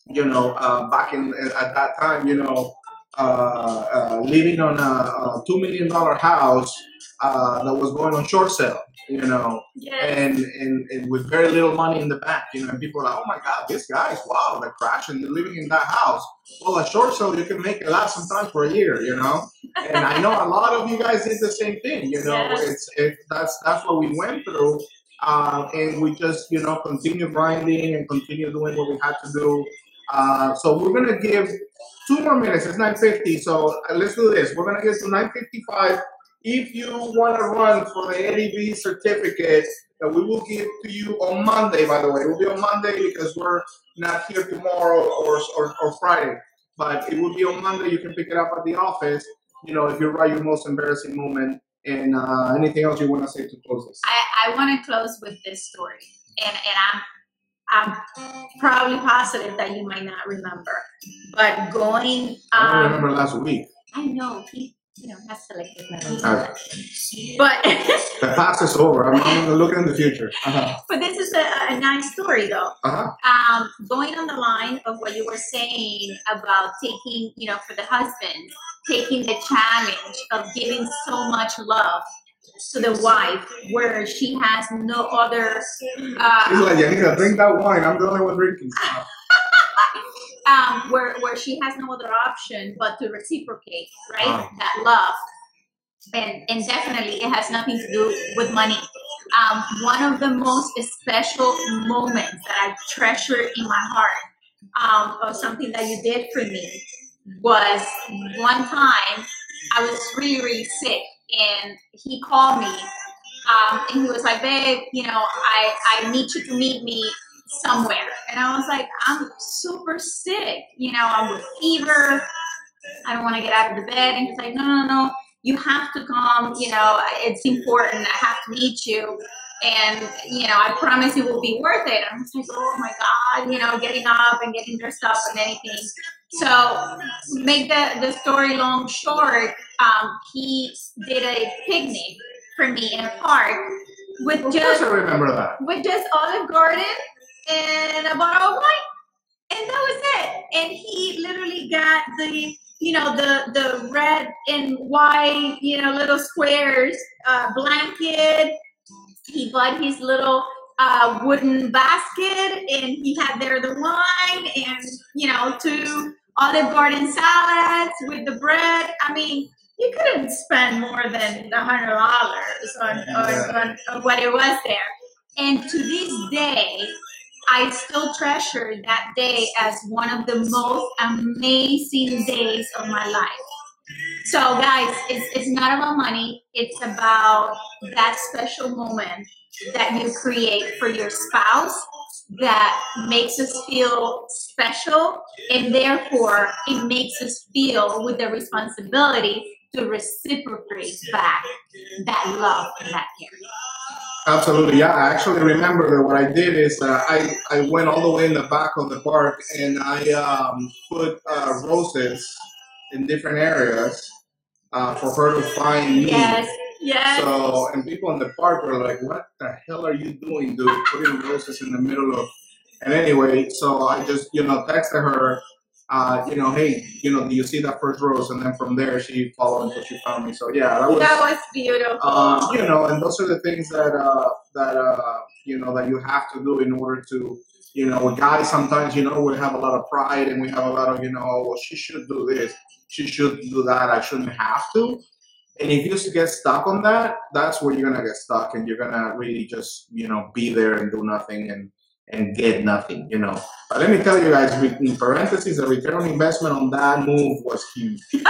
you know, uh, back in at that time, you know, uh, uh, living on a, a two million dollar house uh, that was going on short sale. You know, Yes. and, and and with very little money in the bank, you know, and people are like, oh my god, this guy's wow, they're crashing, they're living in that house. Well, a short sale you can make it last sometimes for a year, you know. And I know a lot of you guys did the same thing, you know. Yes. It's it, that's that's what we went through, uh, and we just you know continue grinding and continue doing what we had to do. Uh, so we're gonna give two more minutes. It's nine fifty, so uh, let's do this. We're gonna get to nine fifty five. If you want to run for the Eddie V certificate that we will give to you on Monday, by the way, it will be on Monday because we're not here tomorrow or, or, or Friday, but it will be on Monday. You can pick it up at the office. You know, if you write your most embarrassing moment and uh, anything else you want to say to close this. I, I want to close with this story, and and I'm I'm probably positive that you might not remember, but going I don't um, remember last week. I know he you know has selective memory, but the past is over. I'm, I'm gonna look in the future. Uh-huh. but this is a, a nice story though. Uh-huh. Um, going on the line of what you were saying about taking you know for the husband taking the challenge of giving so much love to the wife where she has no other uh, He's like, yeah, nigga, drink that wine. I'm the only one drinking. Um, where where she has no other option but to reciprocate, right? Wow. That love, and and definitely it has nothing to do with money. Um, one of the most special moments that I treasure in my heart um, of something that you did for me was one time I was really really sick and he called me um, and he was like, babe, you know, I, I need you to meet me somewhere. And I was like, I'm super sick. You know, I'm with fever. I don't want to get out of the bed. And he's like, no, no, no. You have to come. You know, it's important. I have to meet you. And, you know, I promise it will be worth it. I'm just like, oh my God, you know, getting up and getting dressed up and anything. So, make the, the story long short, um, he did a picnic for me in a park with of just I remember that. with just Olive Garden and a bottle of wine, and that was it. And he literally got the you know the the red and white you know little squares uh, blanket. He bought his little uh, wooden basket, and he had there the wine and you know two Olive Garden salads with the bread. I mean. You couldn't spend more than a hundred dollars on, on, on, on what it was there. And to this day, I still treasure that day as one of the most amazing days of my life. So, guys, it's, it's not about money, it's about that special moment that you create for your spouse that makes us feel special, and therefore it makes us feel with the responsibility to reciprocate back that love and that care. Absolutely, yeah. I actually remember that what I did is uh, I I went all the way in the back of the park and I um, put uh, roses in different areas uh, for her to find me. Yes, yes. So and people in the park were like, "What the hell are you doing, dude? Putting roses in the middle of?" And anyway, so I just you know texted her, uh, you know, hey, you know, do you see that first rose? And then from there she followed until she found me. So yeah, that was. that was beautiful. um, you know, and those are the things that uh, that uh, you know that you have to do in order to, you know, guys sometimes you know we have a lot of pride and we have a lot of you know, "Oh, well she should do this, she should do that, I shouldn't have to. And if you just get stuck on that, that's where you're gonna get stuck, and you're gonna really just you know be there and do nothing and and get nothing, you know. But let me tell you guys, in parentheses, the return on investment on that move was huge.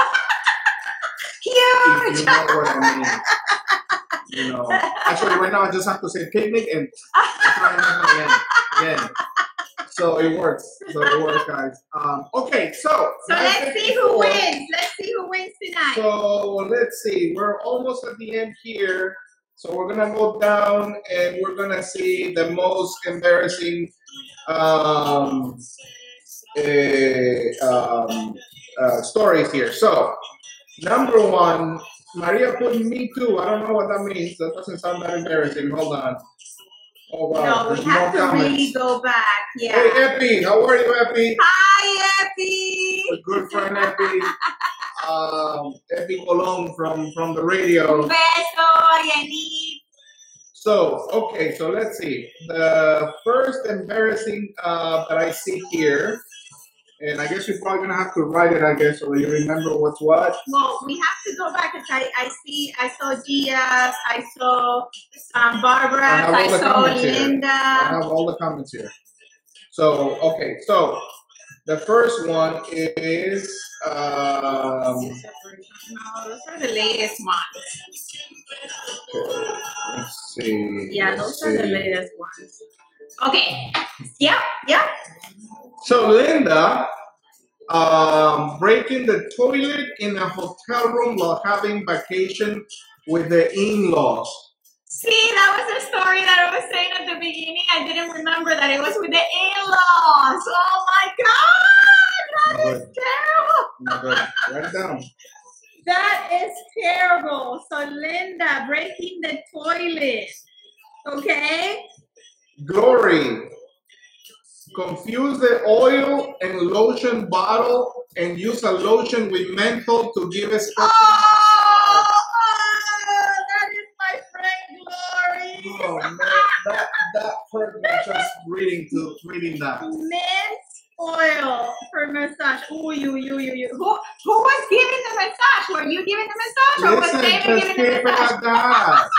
If Huge. you know what I mean. You know, actually, right now I just have to say picnic and try and again, again. So it works. So it works, guys. Um, okay, so So let's see who wins. Let's see who wins tonight. So let's see. We're almost at the end here. So we're gonna go down and we're gonna see the most embarrassing um, eh, um, uh, stories here. So number one, Maria put me too. I don't know what that means. That doesn't sound that embarrassing. Hold on. Oh wow. no, we there's have to more comments. really go back. Yeah. Hey Epi, how are you, Epi? Hi, Epi. A good friend Epi. um, Epi Colon from, from the radio. Beso. So, okay, so let's see. The first embarrassing uh, that I see here, and I guess you're probably gonna have to write it, I guess, or you remember what's what. Well, we have to go back because I, I see, I saw Diaz, I saw um, Barbara, I I, saw comments here. I have all the comments here. So, okay, so the first one is um, No, those are the latest ones. okay, let's see. Yeah, let's those are the latest ones. Okay. Yeah, yeah. So Linda, um, breaking the toilet in a hotel room while having vacation with the in-laws. See, that was the story that I was saying at the beginning. I didn't remember that it was with the in-laws. Oh my god, that is Good. terrible. Write it down. That is terrible. So Linda breaking the toilet. Okay. Glory. Confuse the oil and lotion bottle and use a lotion with menthol to give a special Oh, oh, that is my friend Glory. Oh man, that that hurt me just reading to reading that. Mint oil for massage. Ooh, you, you, you, you. Who, who was giving the massage? Were you giving the massage, or was Listen, David just giving the it massage?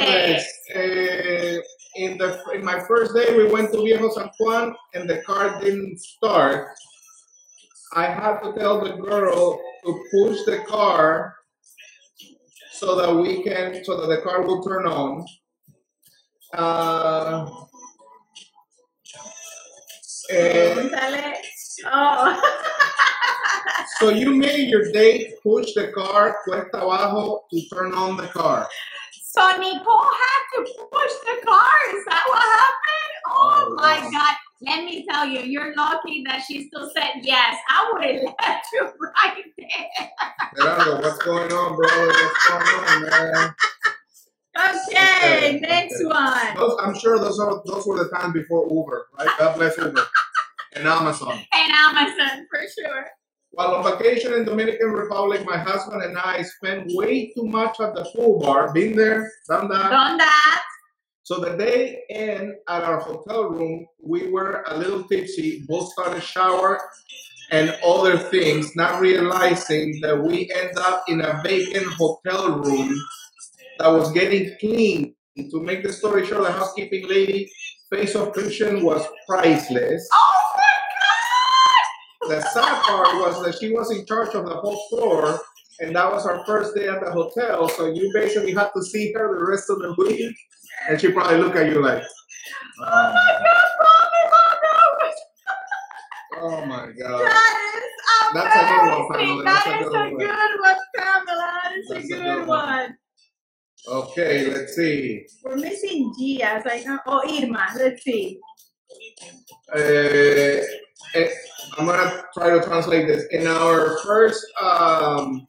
Jose Hernandez. Hernandez. Uh, in the in my first day, we went to Viejo San Juan, and the car didn't start. I had to tell the girl to push the car so that we can so that the car will turn on. Uh, and Oh. so you made your date push the car cuesta abajo to turn on the car. So Nicole had to push the car. Is that what happened? Oh, Oh, my. God. Let me tell you, you're lucky that she still said yes. I would have left you right there. Gerardo, what's going on, bro? What's going on, man? Okay, Okay, next okay. one. Those, I'm sure those are those were the times before Uber, right? God bless Uber and Amazon. And Amazon for sure. While on vacation in Dominican Republic, my husband and I spent way too much at the pool bar. Been there, done that. Done that. So the day in at our hotel room, we were a little tipsy, both started shower and other things, not realizing that we end up in a vacant hotel room that was getting cleaned. To make the story short, the housekeeping lady face of cushion was priceless. Oh The sad part was that she was in charge of the whole floor, and that was our first day at the hotel. So you basically had to see her the rest of the week, and she probably look at you like! Oh my god, Bobby, "Oh my oh god." no! That is That's a good one, amazing. Pamela. That That's a is good a one. good one, Pamela. That is That's a a good good one. one. Okay, let's see. We're missing Diaz. I know. Oh, Irma. Let's see. Uh, I'm try to translate this. In our first um,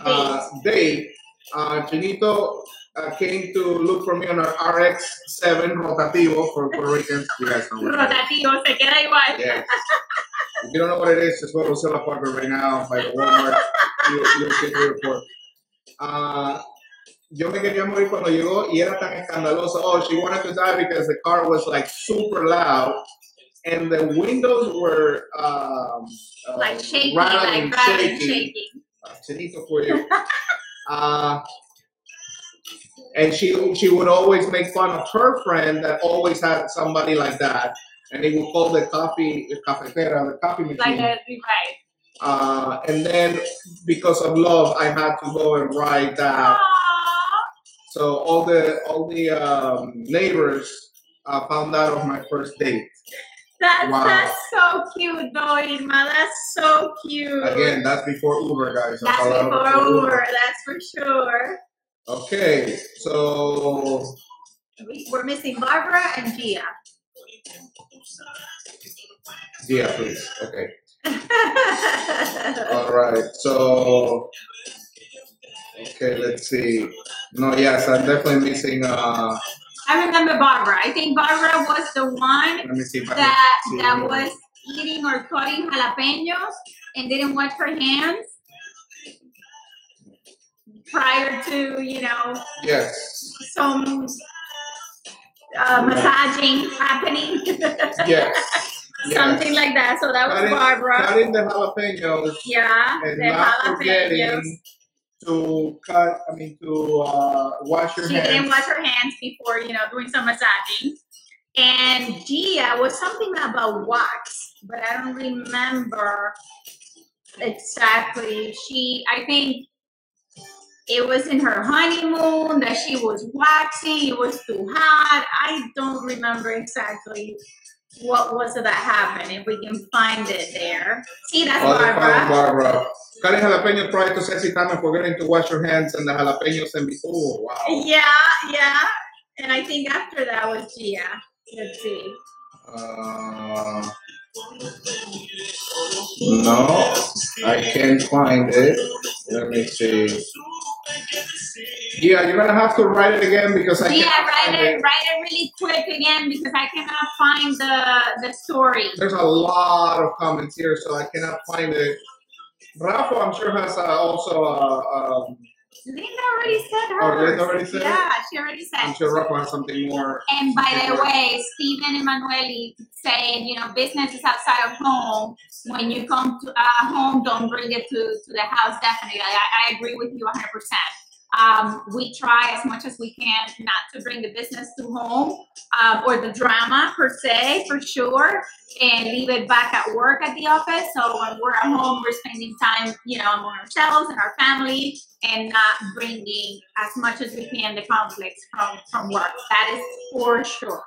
uh, date, uh, Chinito uh, came to look for me on our RX-7 Rotativo for Puerto Ricans. You guys know what. Rotativo, se queda igual. Yes. If you don't know what it is, just go to Silla Parker right now by the Walmart. You, you'll get the report. Uh, yo me quería morir cuando llegó y era tan escandaloso. Oh, she wanted to die because the car was like super loud and the windows were um, uh, Like shaking, rattling, like rattling, shaking. shaking. Uh, Chinito for you. uh, and she she would always make fun of her friend that always had somebody like that, and they would call the coffee the cafetera, the coffee machine. Like a, right. uh, and then because of love, I had to go and write that. Aww. So all the all the um, neighbors uh, found out of my first date. That's, Wow. that's so cute, though, Irma. That's so cute. Again, that's before Uber, guys. That's before Uber, that's for sure. Okay, so We- We're missing Barbara and Gia. yeah, please. Okay. All right. So, okay, let's see. No, yes, I'm definitely missing uh, I remember Barbara. I think Barbara was the one Let me see if I can that see that was eating or cutting jalapenos and didn't wash her hands prior to you know Yes. some uh, massaging happening. Yes. yes. Something like that. So that was Cutting- Barbara. Cutting the jalapenos Yeah, and the not jalapenos. To cut. I mean to uh, wash your She hands. didn't wash her hands before, you know, doing some massaging. And Gia was something about wax, but I don't remember exactly. She, I think it was in her honeymoon that she was waxing. It was too hot. I don't remember exactly what was it that happened. If we can find it there. See, that's Oh, they found Barbara. Barbara. Cutting jalapenos prior to sexy time and forgetting to wash your hands and the jalapenos and be oh wow. Yeah, yeah. And I think after that was Gia. Let's see. Uh, no, I can't find it. Let me see. Yeah, you're gonna have to write it again because I Yeah, can't write find it, it. write it really quick again because I cannot find the the story. There's a lot of comments here, so I cannot find it. Rafa, I'm sure has uh, also. Uh, um, Linda already said Oh. Linda already said it? Yeah, she already said. I'm sure Rafa has something more. And by the Okay. way, Stephen Emanuele saying, you know, business is outside of home. When you come to uh, home, don't bring it to, to the house. Definitely, I, I agree with you 100%. Um, we try as much as we can not to bring the business to home um, or the drama per se, for sure, and leave it back at work at the office. So when we're at home, we're spending time, you know, among ourselves and our family, and not bringing as much as we can the conflicts from from work. That is for sure.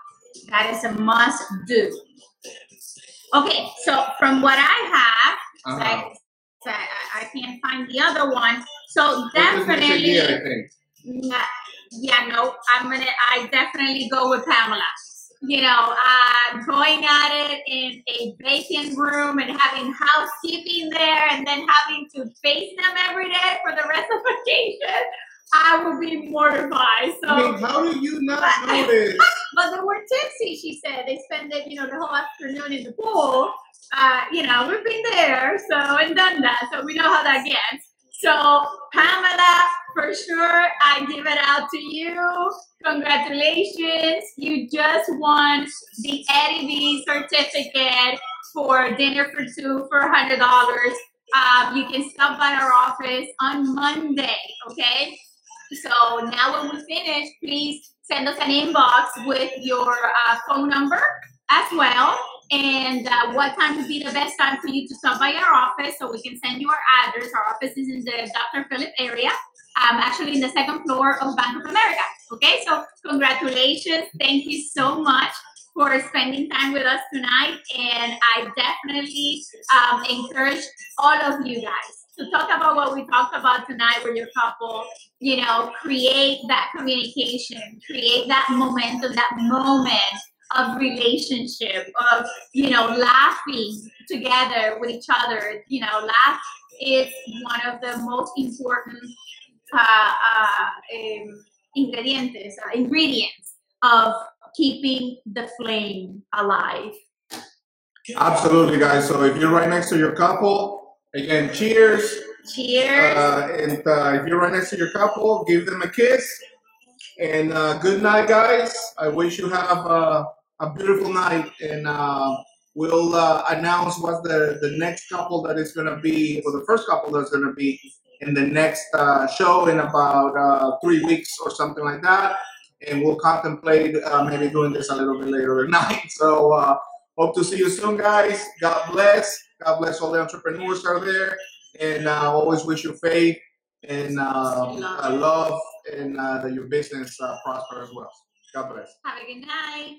That is a must do. Okay, so from what I have, Uh-huh. I, I, I can't find the other one. So This definitely, Gia, I think. Nah, yeah, no, I'm gonna. I definitely go with Pamela. You know, uh, going at it in a vacant room and having housekeeping there, and then having to face them every day for the rest of the vacation. I will be mortified. So, I mean, how do you not But- notice? but they were tipsy. She said they spent it, you know, the whole afternoon in the pool. Uh, you know, we've been there, so and done that, so we know how that gets. So, Pamela, for sure, I give it out to you. Congratulations. You just won the Eddie V certificate for dinner for two for $100. Um, you can stop by our office on Monday, okay? So now when we finish, please send us an inbox with your uh, phone number as well and uh, what time would be the best time for you to stop by our office so we can send you our address. Our office is in the Dr. Philip area, um, actually in the second floor of Bank of America. Okay, so congratulations. Thank you so much for spending time with us tonight. And I definitely um, encourage all of you guys to talk about what we talked about tonight with your couple. You know, create that communication, create that momentum, that moment of relationship, of, you know, laughing together with each other. You know, laugh is one of the most important uh, uh, um, ingredientes, uh, ingredients of keeping the flame alive. Absolutely, guys. So if you're right next to your couple, again, cheers. Cheers. Uh, and uh, if you're right next to your couple, give them a kiss. And uh, good night, guys. I wish you have uh, a beautiful night. And uh, we'll uh, announce what the, the next couple that is going to be, or the first couple that's going to be in the next uh, show in about uh, three weeks or something like that. And we'll contemplate uh, maybe doing this a little bit later at night. So uh, hope to see you soon, guys. God bless. God bless all the entrepreneurs out there. And uh, always wish you faith and um, Love. uh, love and uh, that your business uh, prosper as well. God bless. Have a good night.